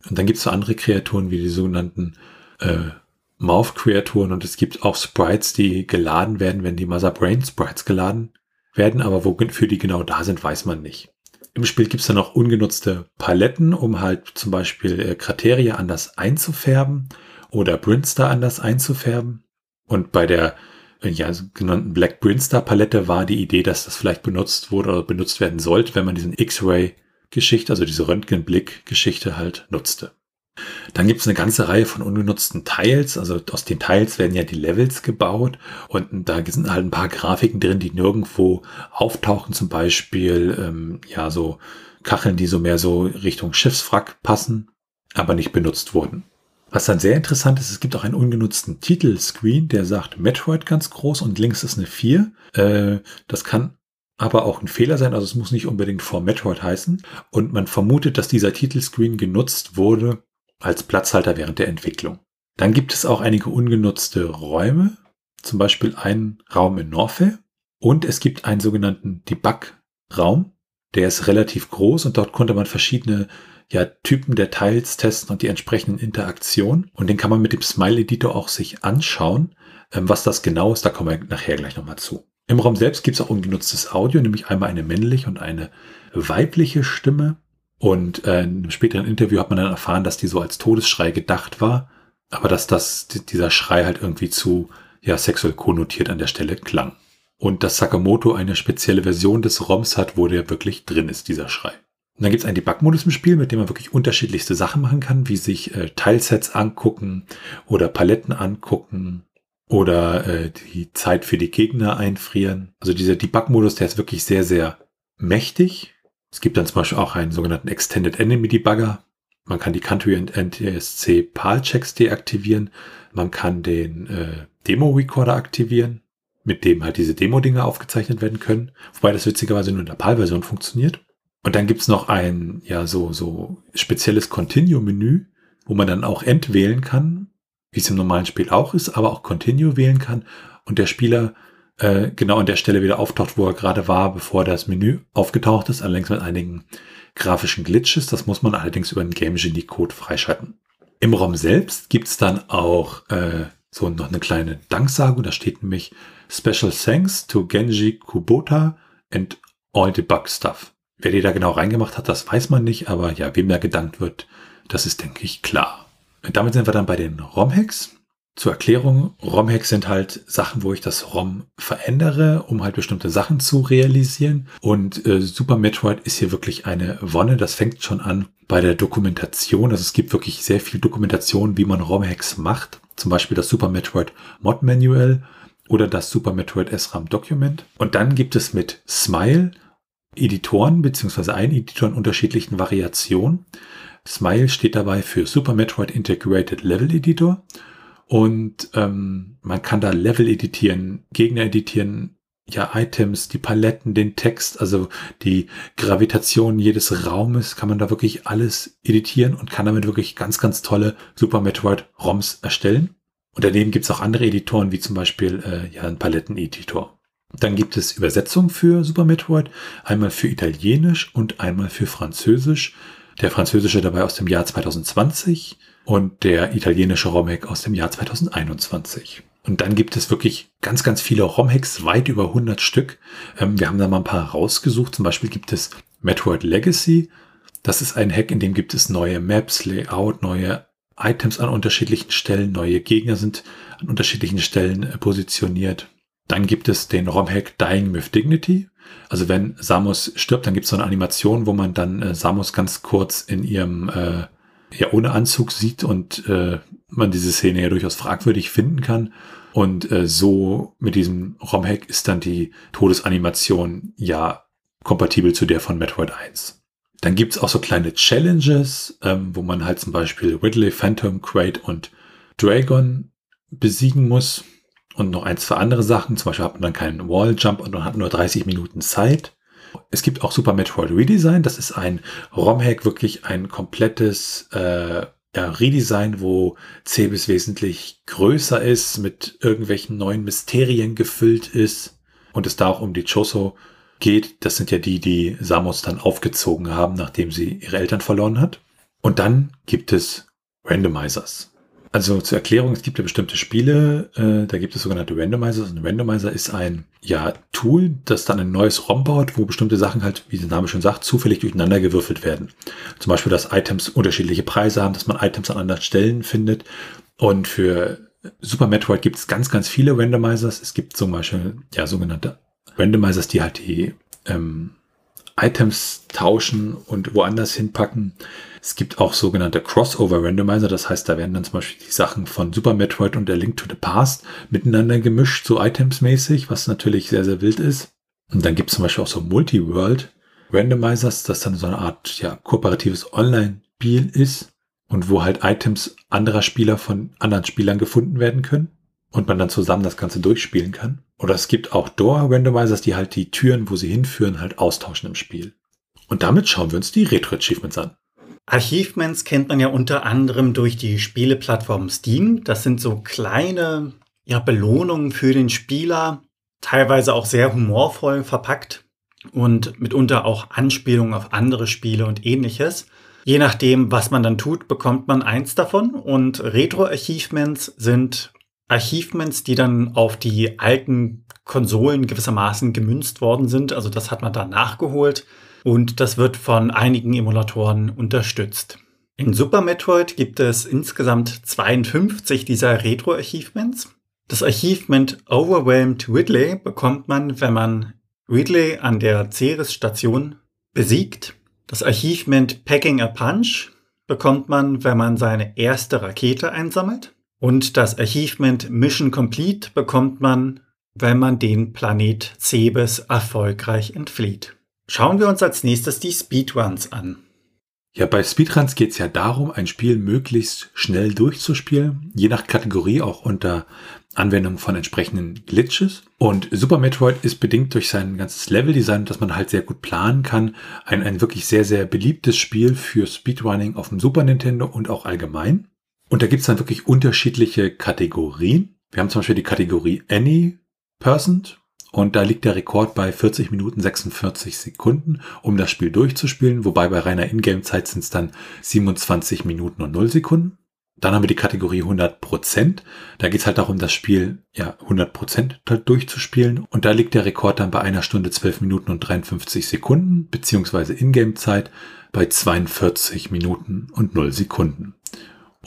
Und dann gibt es so andere Kreaturen wie die sogenannten äh, Mouth-Kreaturen und es gibt auch Sprites, die geladen werden, wenn die Mother Brain Sprites geladen werden, aber wofür die genau da sind, weiß man nicht. Im Spiel gibt es dann noch ungenutzte Paletten, um halt zum Beispiel äh, Krateria anders einzufärben oder Brinster anders einzufärben. Und bei der äh, ja, genannten Black Brinster Palette war die Idee, dass das vielleicht benutzt wurde oder benutzt werden sollte, wenn man diesen X-Ray-Geschichte, also diese Röntgenblick-Geschichte halt nutzte. Dann gibt es eine ganze Reihe von ungenutzten Teils. Also aus den Teils werden ja die Levels gebaut und da sind halt ein paar Grafiken drin, die nirgendwo auftauchen. Zum Beispiel ähm, ja so Kacheln, die so mehr so Richtung Schiffswrack passen, aber nicht benutzt wurden. Was dann sehr interessant ist, es gibt auch einen ungenutzten Titelscreen, der sagt Metroid ganz groß und links ist eine 4. Äh, das kann aber auch ein Fehler sein, also es muss nicht unbedingt vor Metroid heißen. Und man vermutet, dass dieser Titelscreen genutzt wurde, als Platzhalter während der Entwicklung. Dann gibt es auch einige ungenutzte Räume, zum Beispiel einen Raum in Norfe und es gibt einen sogenannten Debug-Raum, der ist relativ groß und dort konnte man verschiedene ja, Typen der Teils testen und die entsprechenden Interaktionen und den kann man mit dem Smile-Editor auch sich anschauen. Ähm, was das genau ist, da kommen wir nachher gleich nochmal zu. Im Raum selbst gibt es auch ungenutztes Audio, nämlich einmal eine männliche und eine weibliche Stimme. Und äh, in einem späteren Interview hat man dann erfahren, dass die so als Todesschrei gedacht war, aber dass das, dieser Schrei halt irgendwie zu ja, sexuell konnotiert an der Stelle klang. Und dass Sakamoto eine spezielle Version des ROMs hat, wo der wirklich drin ist, dieser Schrei. Und dann gibt es einen Debug-Modus im Spiel, mit dem man wirklich unterschiedlichste Sachen machen kann, wie sich äh, Teilsets angucken oder Paletten angucken oder äh, die Zeit für die Gegner einfrieren. Also dieser Debug-Modus, der ist wirklich sehr, sehr mächtig es gibt dann zum Beispiel auch einen sogenannten Extended Enemy Debugger. Man kann die Country und NTSC PAL Checks deaktivieren. Man kann den äh, Demo Recorder aktivieren, mit dem halt diese Demo-Dinge aufgezeichnet werden können. Wobei das witzigerweise nur in der PAL-Version funktioniert. Und dann gibt's noch ein, ja, so, so spezielles Continue-Menü, wo man dann auch End wählen kann, wie es im normalen Spiel auch ist, aber auch Continue wählen kann. Und der Spieler äh, genau an der Stelle wieder auftaucht, wo er gerade war, bevor das Menü aufgetaucht ist, allerdings mit einigen grafischen Glitches. Das muss man allerdings über den Game Genie Code freischalten. Im ROM selbst gibt's dann auch äh, so noch eine kleine Danksagung. Da steht nämlich Special Thanks to Genji Kubota and all the bug stuff. Wer die da genau reingemacht hat, das weiß man nicht, aber ja, wem da gedankt wird, das ist, denke ich, klar. Und damit sind wir dann bei den ROM-Hacks. Zur Erklärung, ROM-Hacks sind halt Sachen, wo ich das ROM verändere, um halt bestimmte Sachen zu realisieren. Und äh, Super Metroid ist hier wirklich eine Wonne. Das fängt schon an bei der Dokumentation. Also es gibt wirklich sehr viel Dokumentation, wie man ROM-Hacks macht. Zum Beispiel das Super Metroid Mod Manual oder das Super Metroid SRAM Document. Und dann gibt es mit Smile Editoren beziehungsweise ein Editor in unterschiedlichen Variationen. Smile steht dabei für Super Metroid Integrated Level Editor und ähm, man kann da Level editieren, Gegner editieren, ja, Items, die Paletten, den Text, also die Gravitation jedes Raumes, kann man da wirklich alles editieren und kann damit wirklich ganz, ganz tolle Super Metroid ROMs erstellen. Und daneben gibt's auch andere Editoren, wie zum Beispiel äh, ja, ein Paletteneditor. Dann gibt es Übersetzungen für Super Metroid, einmal für Italienisch und einmal für Französisch. Der französische dabei aus dem Jahr 2020 und der italienische ROM-Hack aus dem Jahr 2021. Und dann gibt es wirklich ganz, ganz viele ROM-Hacks, weit über 100 Stück. Ähm, wir haben da mal ein paar rausgesucht. Zum Beispiel gibt es Metroid Legacy. Das ist ein Hack, in dem gibt es neue Maps, Layout, neue Items an unterschiedlichen Stellen, neue Gegner sind an unterschiedlichen Stellen positioniert. Dann gibt es den ROM-Hack Dying with Dignity. Also wenn Samus stirbt, dann gibt es so eine Animation, wo man dann äh, Samus ganz kurz in ihrem äh, ja ohne Anzug sieht und äh, man diese Szene ja durchaus fragwürdig finden kann. Und äh, so mit diesem ROM-Hack ist dann die Todesanimation ja kompatibel zu der von Metroid 1. Dann gibt's auch so kleine Challenges, ähm, wo man halt zum Beispiel Ridley, Phantom, Crate und Dragon besiegen muss. Und noch ein, zwei andere Sachen. Zum Beispiel hat man dann keinen Wall-Jump und man hat nur 30 Minuten Zeit. Es gibt auch Super Metroid Redesign. Das ist ein ROM-Hack, wirklich ein komplettes äh, ja, Redesign, wo Cebis wesentlich größer ist, mit irgendwelchen neuen Mysterien gefüllt ist und es da auch um die Choso geht. Das sind ja die, die Samus dann aufgezogen haben, nachdem sie ihre Eltern verloren hat. Und dann gibt es Randomizers. Also zur Erklärung, es gibt ja bestimmte Spiele, äh, da gibt es sogenannte Randomizers. Ein Randomizer ist ein ja, Tool, das dann ein neues ROM baut, wo bestimmte Sachen halt, wie der Name schon sagt, zufällig durcheinander gewürfelt werden. Zum Beispiel, dass Items unterschiedliche Preise haben, dass man Items an anderen Stellen findet. Und für Super Metroid gibt es ganz, ganz viele Randomizers. Es gibt zum Beispiel ja sogenannte Randomizers, die halt die ähm, Items tauschen und woanders hinpacken. Es gibt auch sogenannte Crossover Randomizer, das heißt, da werden dann zum Beispiel die Sachen von Super Metroid und der Link to the Past miteinander gemischt, so itemsmäßig, was natürlich sehr, sehr wild ist. Und dann gibt es zum Beispiel auch so Multi-World Randomizers, das dann so eine Art ja, kooperatives Online-Spiel ist und wo halt Items anderer Spieler von anderen Spielern gefunden werden können und man dann zusammen das Ganze durchspielen kann. Oder es gibt auch Door-Randomizers, die halt die Türen, wo sie hinführen, halt austauschen im Spiel. Und damit schauen wir uns die Retro-Achievements an. Achievements kennt man ja unter anderem durch die Spieleplattform Steam. Das sind so kleine ja, Belohnungen für den Spieler, teilweise auch sehr humorvoll verpackt und mitunter auch Anspielungen auf andere Spiele und ähnliches. Je nachdem, was man dann tut, bekommt man eins davon. Und Retro-Achievements sind Achievements, die dann auf die alten Konsolen gewissermaßen gemünzt worden sind. Also das hat man da nachgeholt und das wird von einigen Emulatoren unterstützt. In Super Metroid gibt es insgesamt 52 dieser Retro-Achievements. Das Achievement Overwhelmed Ridley bekommt man, wenn man Ridley an der Ceres-Station besiegt. Das Achievement Packing a Punch bekommt man, wenn man seine erste Rakete einsammelt. Und das Achievement Mission Complete bekommt man, wenn man den Planet Cebes erfolgreich entflieht. Schauen wir uns als nächstes die Speedruns an. Ja, bei Speedruns geht es ja darum, ein Spiel möglichst schnell durchzuspielen, je nach Kategorie auch unter Anwendung von entsprechenden Glitches. Und Super Metroid ist bedingt durch sein ganzes Leveldesign, dass man halt sehr gut planen kann, ein, ein wirklich sehr, sehr beliebtes Spiel für Speedrunning auf dem Super Nintendo und auch allgemein. Und da gibt es dann wirklich unterschiedliche Kategorien. Wir haben zum Beispiel die Kategorie Any Person und da liegt der Rekord bei 40 Minuten 46 Sekunden, um das Spiel durchzuspielen, wobei bei reiner Ingame-Zeit sind es dann 27 Minuten und 0 Sekunden. Dann haben wir die Kategorie 100%. Da geht es halt darum, das Spiel ja 100% halt durchzuspielen. Und da liegt der Rekord dann bei einer Stunde 12 Minuten und 53 Sekunden, beziehungsweise Ingame-Zeit bei 42 Minuten und 0 Sekunden.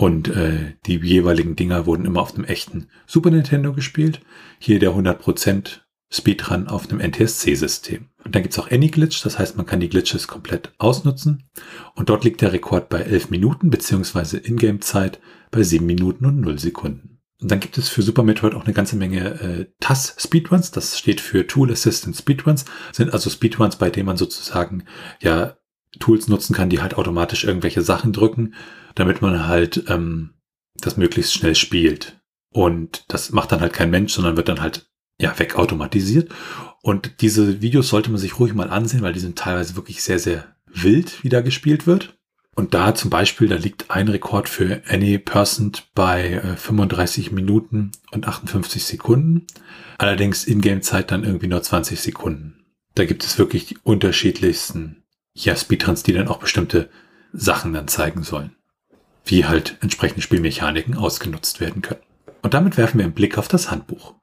Und äh, die jeweiligen Dinger wurden immer auf dem echten Super Nintendo gespielt. Hier der 100% Speedrun auf einem NTSC-System. Und dann gibt's auch Any-Glitch, das heißt, man kann die Glitches komplett ausnutzen. Und dort liegt der Rekord bei 11 Minuten, beziehungsweise Ingame-Zeit bei 7 Minuten und 0 Sekunden. Und dann gibt es für Super Metroid auch eine ganze Menge äh, TAS-Speedruns. Das steht für Tool Assistant Speedruns. Sind also Speedruns, bei denen man sozusagen ja Tools nutzen kann, die halt automatisch irgendwelche Sachen drücken, damit man halt ähm, das möglichst schnell spielt. Und das macht dann halt kein Mensch, sondern wird dann halt ja, wegautomatisiert. Und diese Videos sollte man sich ruhig mal ansehen, weil die sind teilweise wirklich sehr, sehr wild, wie da gespielt wird. Und da zum Beispiel, da liegt ein Rekord für Any Person bei 35 äh, Minuten und 58 Sekunden. Allerdings Ingame-Zeit dann irgendwie nur 20 Sekunden. Da gibt es wirklich die unterschiedlichsten ja, Speedruns, die dann auch bestimmte Sachen dann zeigen sollen. Wie halt entsprechende Spielmechaniken ausgenutzt werden können. Und damit werfen wir einen Blick auf das Handbuch.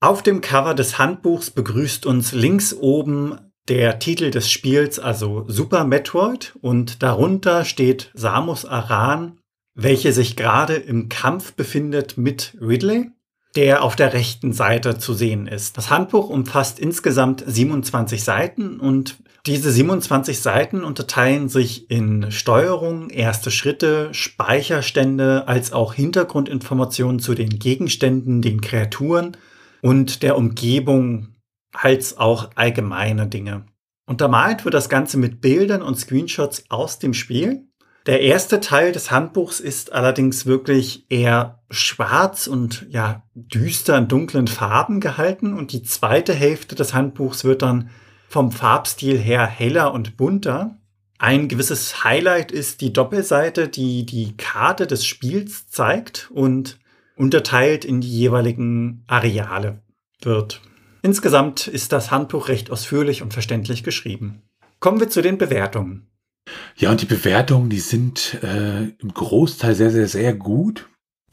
Auf dem Cover des Handbuchs begrüßt uns links oben der Titel des Spiels, also Super Metroid, und darunter steht Samus Aran, welche sich gerade im Kampf befindet mit Ridley, der auf der rechten Seite zu sehen ist. Das Handbuch umfasst insgesamt 27 Seiten und diese 27 Seiten unterteilen sich in Steuerung, erste Schritte, Speicherstände als auch Hintergrundinformationen zu den Gegenständen, den Kreaturen, und der Umgebung als auch allgemeine Dinge. Untermalt wird das Ganze mit Bildern und Screenshots aus dem Spiel. Der erste Teil des Handbuchs ist allerdings wirklich eher schwarz und ja, düster in dunklen Farben gehalten und die zweite Hälfte des Handbuchs wird dann vom Farbstil her heller und bunter. Ein gewisses Highlight ist die Doppelseite, die die Karte des Spiels zeigt und unterteilt in die jeweiligen Areale wird. Insgesamt ist das Handbuch recht ausführlich und verständlich geschrieben. Kommen wir zu den Bewertungen. Ja, und die Bewertungen, die sind äh, im Großteil sehr, sehr, sehr gut.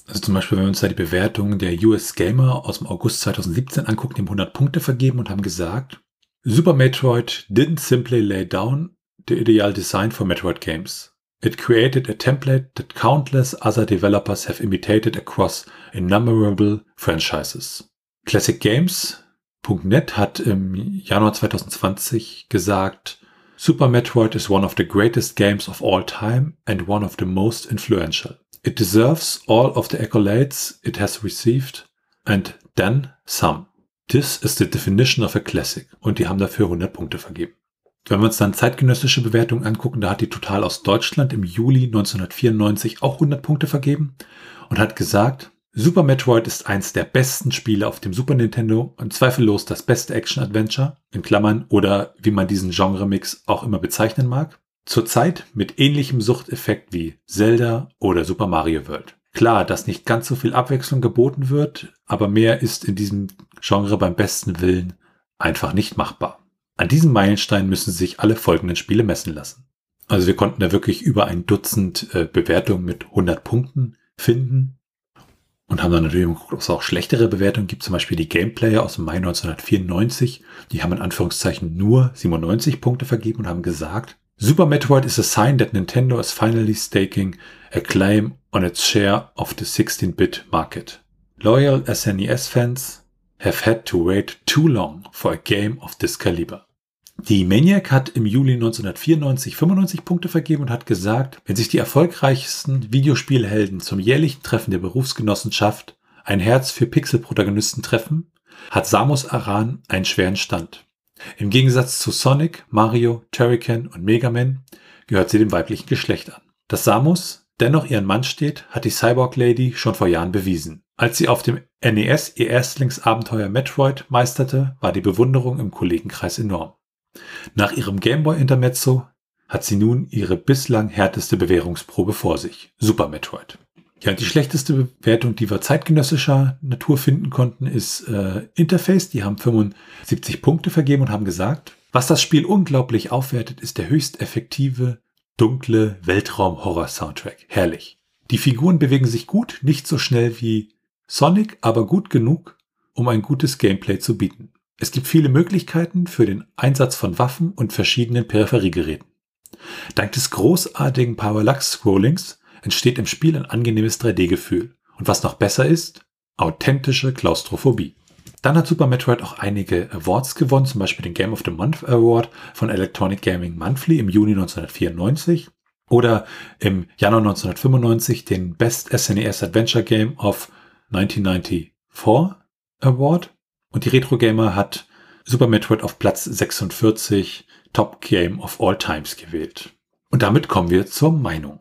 Also zum Beispiel, wenn wir uns da die Bewertungen der US Gamer aus dem August 2017 angucken, die haben 100 Punkte vergeben und haben gesagt, Super Metroid didn't simply lay down the ideal design for Metroid games. It created a template that countless other developers have imitated across innumerable franchises. ClassicGames.net hat im Januar 2020 gesagt, Super Metroid is one of the greatest games of all time and one of the most influential. It deserves all of the accolades it has received and then some. This is the definition of a classic. Und die haben dafür 100 Punkte vergeben. Wenn wir uns dann zeitgenössische Bewertungen angucken, da hat die Total aus Deutschland im Juli 1994 auch 100 Punkte vergeben und hat gesagt, Super Metroid ist eins der besten Spiele auf dem Super Nintendo und zweifellos das beste Action-Adventure, in Klammern, oder wie man diesen Genre-Mix auch immer bezeichnen mag. Zurzeit mit ähnlichem Suchteffekt wie Zelda oder Super Mario World. Klar, dass nicht ganz so viel Abwechslung geboten wird, aber mehr ist in diesem Genre beim besten Willen einfach nicht machbar. An diesem Meilenstein müssen sich alle folgenden Spiele messen lassen. Also wir konnten da wirklich über ein Dutzend äh, Bewertungen mit 100 Punkten finden und haben dann natürlich geguckt, ob es auch schlechtere Bewertungen gibt. Zum Beispiel die Gameplayer aus dem Mai 1994. Die haben in Anführungszeichen nur 97 Punkte vergeben und haben gesagt, Super Metroid is a sign that Nintendo is finally staking a claim on its share of the 16-bit market. Loyal SNES fans have had to wait too long for a game of this caliber. Die Maniac hat im Juli 1994 95 Punkte vergeben und hat gesagt, wenn sich die erfolgreichsten Videospielhelden zum jährlichen Treffen der Berufsgenossenschaft ein Herz für Pixel-Protagonisten treffen, hat Samus Aran einen schweren Stand. Im Gegensatz zu Sonic, Mario, Turrican und Mega Man gehört sie dem weiblichen Geschlecht an. Dass Samus dennoch ihren Mann steht, hat die Cyborg Lady schon vor Jahren bewiesen. Als sie auf dem NES ihr Erstlingsabenteuer Metroid meisterte, war die Bewunderung im Kollegenkreis enorm. Nach ihrem Gameboy Intermezzo hat sie nun ihre bislang härteste Bewährungsprobe vor sich. Super Metroid. Ja, die schlechteste Bewertung, die wir zeitgenössischer Natur finden konnten, ist äh, Interface. Die haben 75 Punkte vergeben und haben gesagt, was das Spiel unglaublich aufwertet, ist der höchst effektive, dunkle Weltraum-Horror-Soundtrack. Herrlich. Die Figuren bewegen sich gut, nicht so schnell wie Sonic, aber gut genug, um ein gutes Gameplay zu bieten. Es gibt viele Möglichkeiten für den Einsatz von Waffen und verschiedenen Peripheriegeräten. Dank des großartigen Parallax-Scrollings entsteht im Spiel ein angenehmes 3D-Gefühl. Und was noch besser ist, authentische Klaustrophobie. Dann hat Super Metroid auch einige Awards gewonnen, zum Beispiel den Game of the Month Award von Electronic Gaming Monthly im Juni 1994 oder im Januar 1995 den Best SNES e Adventure Game of 1994 Award. Und die Retro Gamer hat Super Metroid auf Platz 46 Top Game of All Times gewählt. Und damit kommen wir zur Meinung.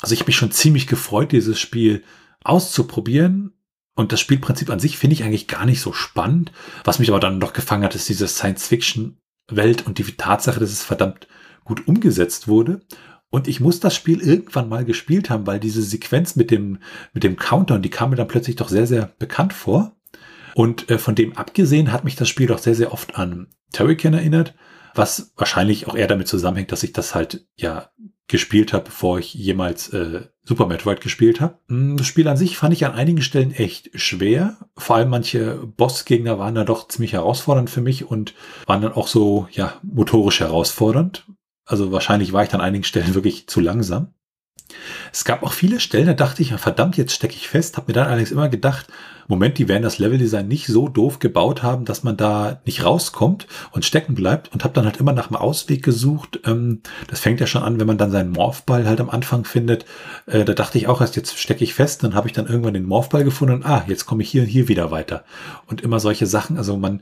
Also ich habe mich schon ziemlich gefreut, dieses Spiel auszuprobieren. Und das Spielprinzip an sich finde ich eigentlich gar nicht so spannend. Was mich aber dann doch gefangen hat, ist diese Science-Fiction-Welt und die Tatsache, dass es verdammt gut umgesetzt wurde. Und ich muss das Spiel irgendwann mal gespielt haben, weil diese Sequenz mit dem, mit dem Countdown, die kam mir dann plötzlich doch sehr, sehr bekannt vor. Und äh, von dem abgesehen hat mich das Spiel doch sehr, sehr oft an Turrican erinnert, was wahrscheinlich auch eher damit zusammenhängt, dass ich das halt ja gespielt habe, bevor ich jemals äh, Super Metroid gespielt habe. Hm, das Spiel an sich fand ich an einigen Stellen echt schwer. Vor allem manche Bossgegner waren da doch ziemlich herausfordernd für mich und waren dann auch so, ja, motorisch herausfordernd. Also wahrscheinlich war ich dann an einigen Stellen wirklich zu langsam. Es gab auch viele Stellen, da dachte ich, verdammt, jetzt stecke ich fest, habe mir dann allerdings immer gedacht, Moment, die werden das Leveldesign nicht so doof gebaut haben, dass man da nicht rauskommt und stecken bleibt und habe dann halt immer nach einem Ausweg gesucht. Ähm, das fängt ja schon an, wenn man dann seinen Morphball halt am Anfang findet. Äh, da dachte ich auch erst, jetzt stecke ich fest, dann habe ich dann irgendwann den Morphball gefunden und ah, jetzt komme ich hier und hier wieder weiter. Und immer solche Sachen, also man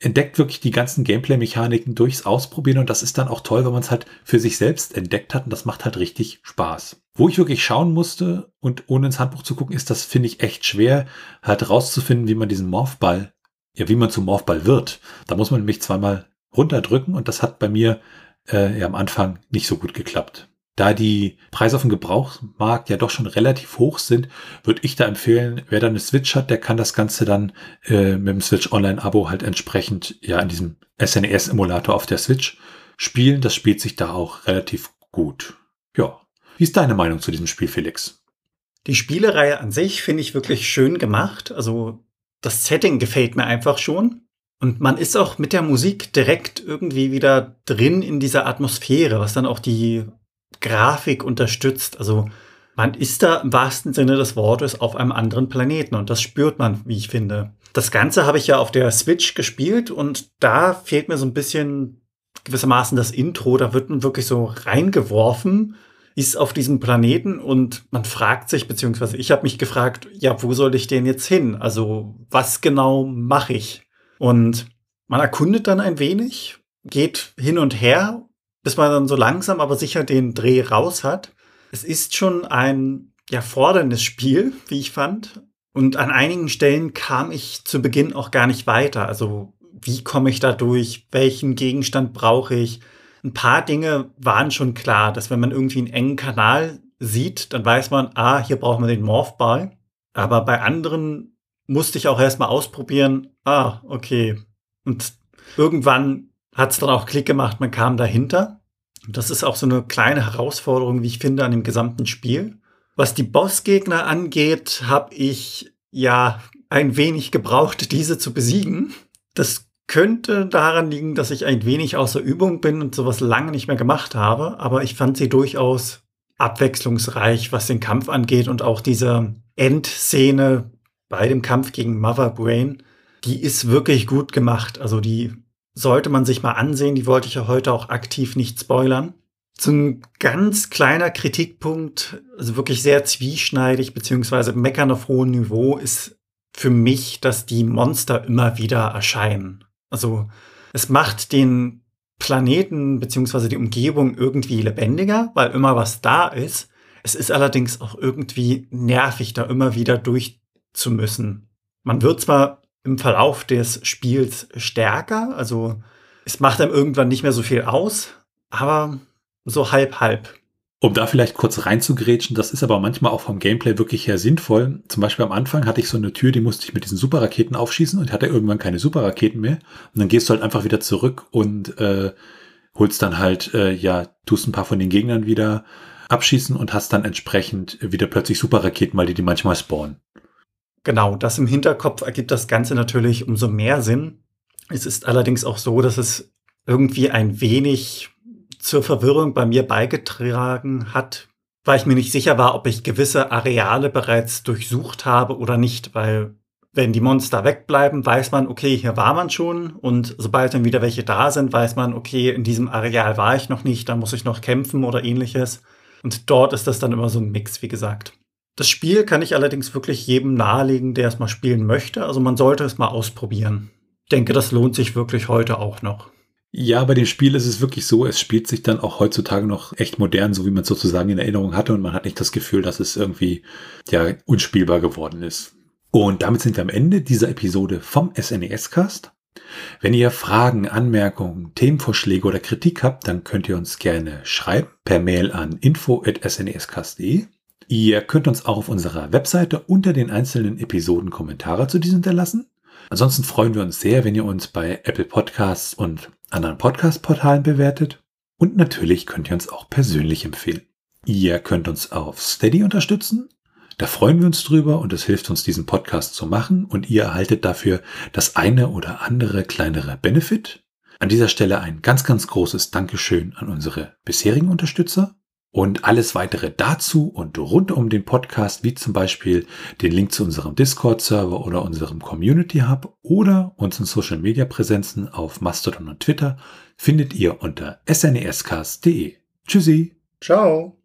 entdeckt wirklich die ganzen Gameplay-Mechaniken durchs Ausprobieren und das ist dann auch toll, wenn man es halt für sich selbst entdeckt hat und das macht halt richtig Spaß. Wo ich wirklich schauen musste und ohne ins Handbuch zu gucken, ist das, finde ich, echt schwer, halt rauszufinden, wie man diesen Morphball, ja, wie man zum Morphball wird. Da muss man nämlich zweimal runterdrücken und das hat bei mir äh, ja am Anfang nicht so gut geklappt. Da die Preise auf dem Gebrauchsmarkt ja doch schon relativ hoch sind, würde ich da empfehlen, wer da eine Switch hat, der kann das Ganze dann äh, mit dem Switch Online-Abo halt entsprechend ja in diesem SNES-Emulator auf der Switch spielen. Das spielt sich da auch relativ gut. Ja. Wie ist deine Meinung zu diesem Spiel, Felix? Die Spielereihe an sich finde ich wirklich schön gemacht. Also das Setting gefällt mir einfach schon. Und man ist auch mit der Musik direkt irgendwie wieder drin in dieser Atmosphäre, was dann auch die Grafik unterstützt. Also man ist da im wahrsten Sinne des Wortes auf einem anderen Planeten und das spürt man, wie ich finde. Das Ganze habe ich ja auf der Switch gespielt und da fehlt mir so ein bisschen gewissermaßen das Intro. Da wird man wirklich so reingeworfen, ist auf diesem Planeten und man fragt sich, beziehungsweise ich habe mich gefragt, ja, wo soll ich denn jetzt hin? Also was genau mache ich? Und man erkundet dann ein wenig, geht hin und her, bis man dann so langsam aber sicher den Dreh raus hat. Es ist schon ein ja, forderndes Spiel, wie ich fand. Und an einigen Stellen kam ich zu Beginn auch gar nicht weiter. Also wie komme ich da durch? Welchen Gegenstand brauche ich? Ein paar Dinge waren schon klar, dass wenn man irgendwie einen engen Kanal sieht, dann weiß man, ah, hier braucht man den Morphball. Aber bei anderen musste ich auch erstmal ausprobieren, ah, okay. Und irgendwann hat es dann auch Klick gemacht, man kam dahinter. Das ist auch so eine kleine Herausforderung, wie ich finde, an dem gesamten Spiel. Was die Bossgegner angeht, habe ich ja ein wenig gebraucht, diese zu besiegen. Das könnte daran liegen, dass ich ein wenig außer Übung bin und sowas lange nicht mehr gemacht habe, aber ich fand sie durchaus abwechslungsreich, was den Kampf angeht und auch diese Endszene bei dem Kampf gegen Mother Brain, die ist wirklich gut gemacht. Also die sollte man sich mal ansehen. Die wollte ich ja heute auch aktiv nicht spoilern. So ein ganz kleiner Kritikpunkt, also wirklich sehr zwieschneidig, beziehungsweise meckern auf hohem Niveau, ist für mich, dass die Monster immer wieder erscheinen. Also es macht den Planeten beziehungsweise die Umgebung irgendwie lebendiger, weil immer was da ist. Es ist allerdings auch irgendwie nervig, da immer wieder durch zu müssen. Man wird zwar im Verlauf des Spiels stärker, also es macht einem irgendwann nicht mehr so viel aus, aber so halb halb. Um da vielleicht kurz reinzugrätschen, das ist aber manchmal auch vom Gameplay wirklich her sinnvoll. Zum Beispiel am Anfang hatte ich so eine Tür, die musste ich mit diesen Superraketen aufschießen und hatte irgendwann keine Superraketen mehr. Und dann gehst du halt einfach wieder zurück und äh, holst dann halt, äh, ja, tust ein paar von den Gegnern wieder abschießen und hast dann entsprechend wieder plötzlich Superraketen, weil die die manchmal spawnen. Genau, das im Hinterkopf ergibt das Ganze natürlich umso mehr Sinn. Es ist allerdings auch so, dass es irgendwie ein wenig zur Verwirrung bei mir beigetragen hat, weil ich mir nicht sicher war, ob ich gewisse Areale bereits durchsucht habe oder nicht, weil wenn die Monster wegbleiben, weiß man, okay, hier war man schon und sobald dann wieder welche da sind, weiß man, okay, in diesem Areal war ich noch nicht, da muss ich noch kämpfen oder ähnliches. Und dort ist das dann immer so ein Mix, wie gesagt. Das Spiel kann ich allerdings wirklich jedem nahelegen, der es mal spielen möchte. Also man sollte es mal ausprobieren. Ich denke, das lohnt sich wirklich heute auch noch. Ja, bei dem Spiel ist es wirklich so, es spielt sich dann auch heutzutage noch echt modern, so wie man es sozusagen in Erinnerung hatte und man hat nicht das Gefühl, dass es irgendwie ja unspielbar geworden ist. Und damit sind wir am Ende dieser Episode vom SNES-Cast. Wenn ihr Fragen, Anmerkungen, Themenvorschläge oder Kritik habt, dann könnt ihr uns gerne schreiben per Mail an info.snescast.de. Ihr könnt uns auch auf unserer Webseite unter den einzelnen Episoden Kommentare zu diesen hinterlassen. Ansonsten freuen wir uns sehr, wenn ihr uns bei Apple Podcasts und anderen Podcast-Portalen bewertet. Und natürlich könnt ihr uns auch persönlich empfehlen. Ihr könnt uns auf Steady unterstützen. Da freuen wir uns drüber und es hilft uns, diesen Podcast zu machen. Und ihr erhaltet dafür das eine oder andere kleinere Benefit. An dieser Stelle ein ganz, ganz großes Dankeschön an unsere bisherigen Unterstützer. Und alles weitere dazu und rund um den Podcast, wie zum Beispiel den Link zu unserem Discord-Server oder unserem Community Hub oder unseren Social-Media-Präsenzen auf Mastodon und Twitter, findet ihr unter snescast.de. Tschüssi. Ciao.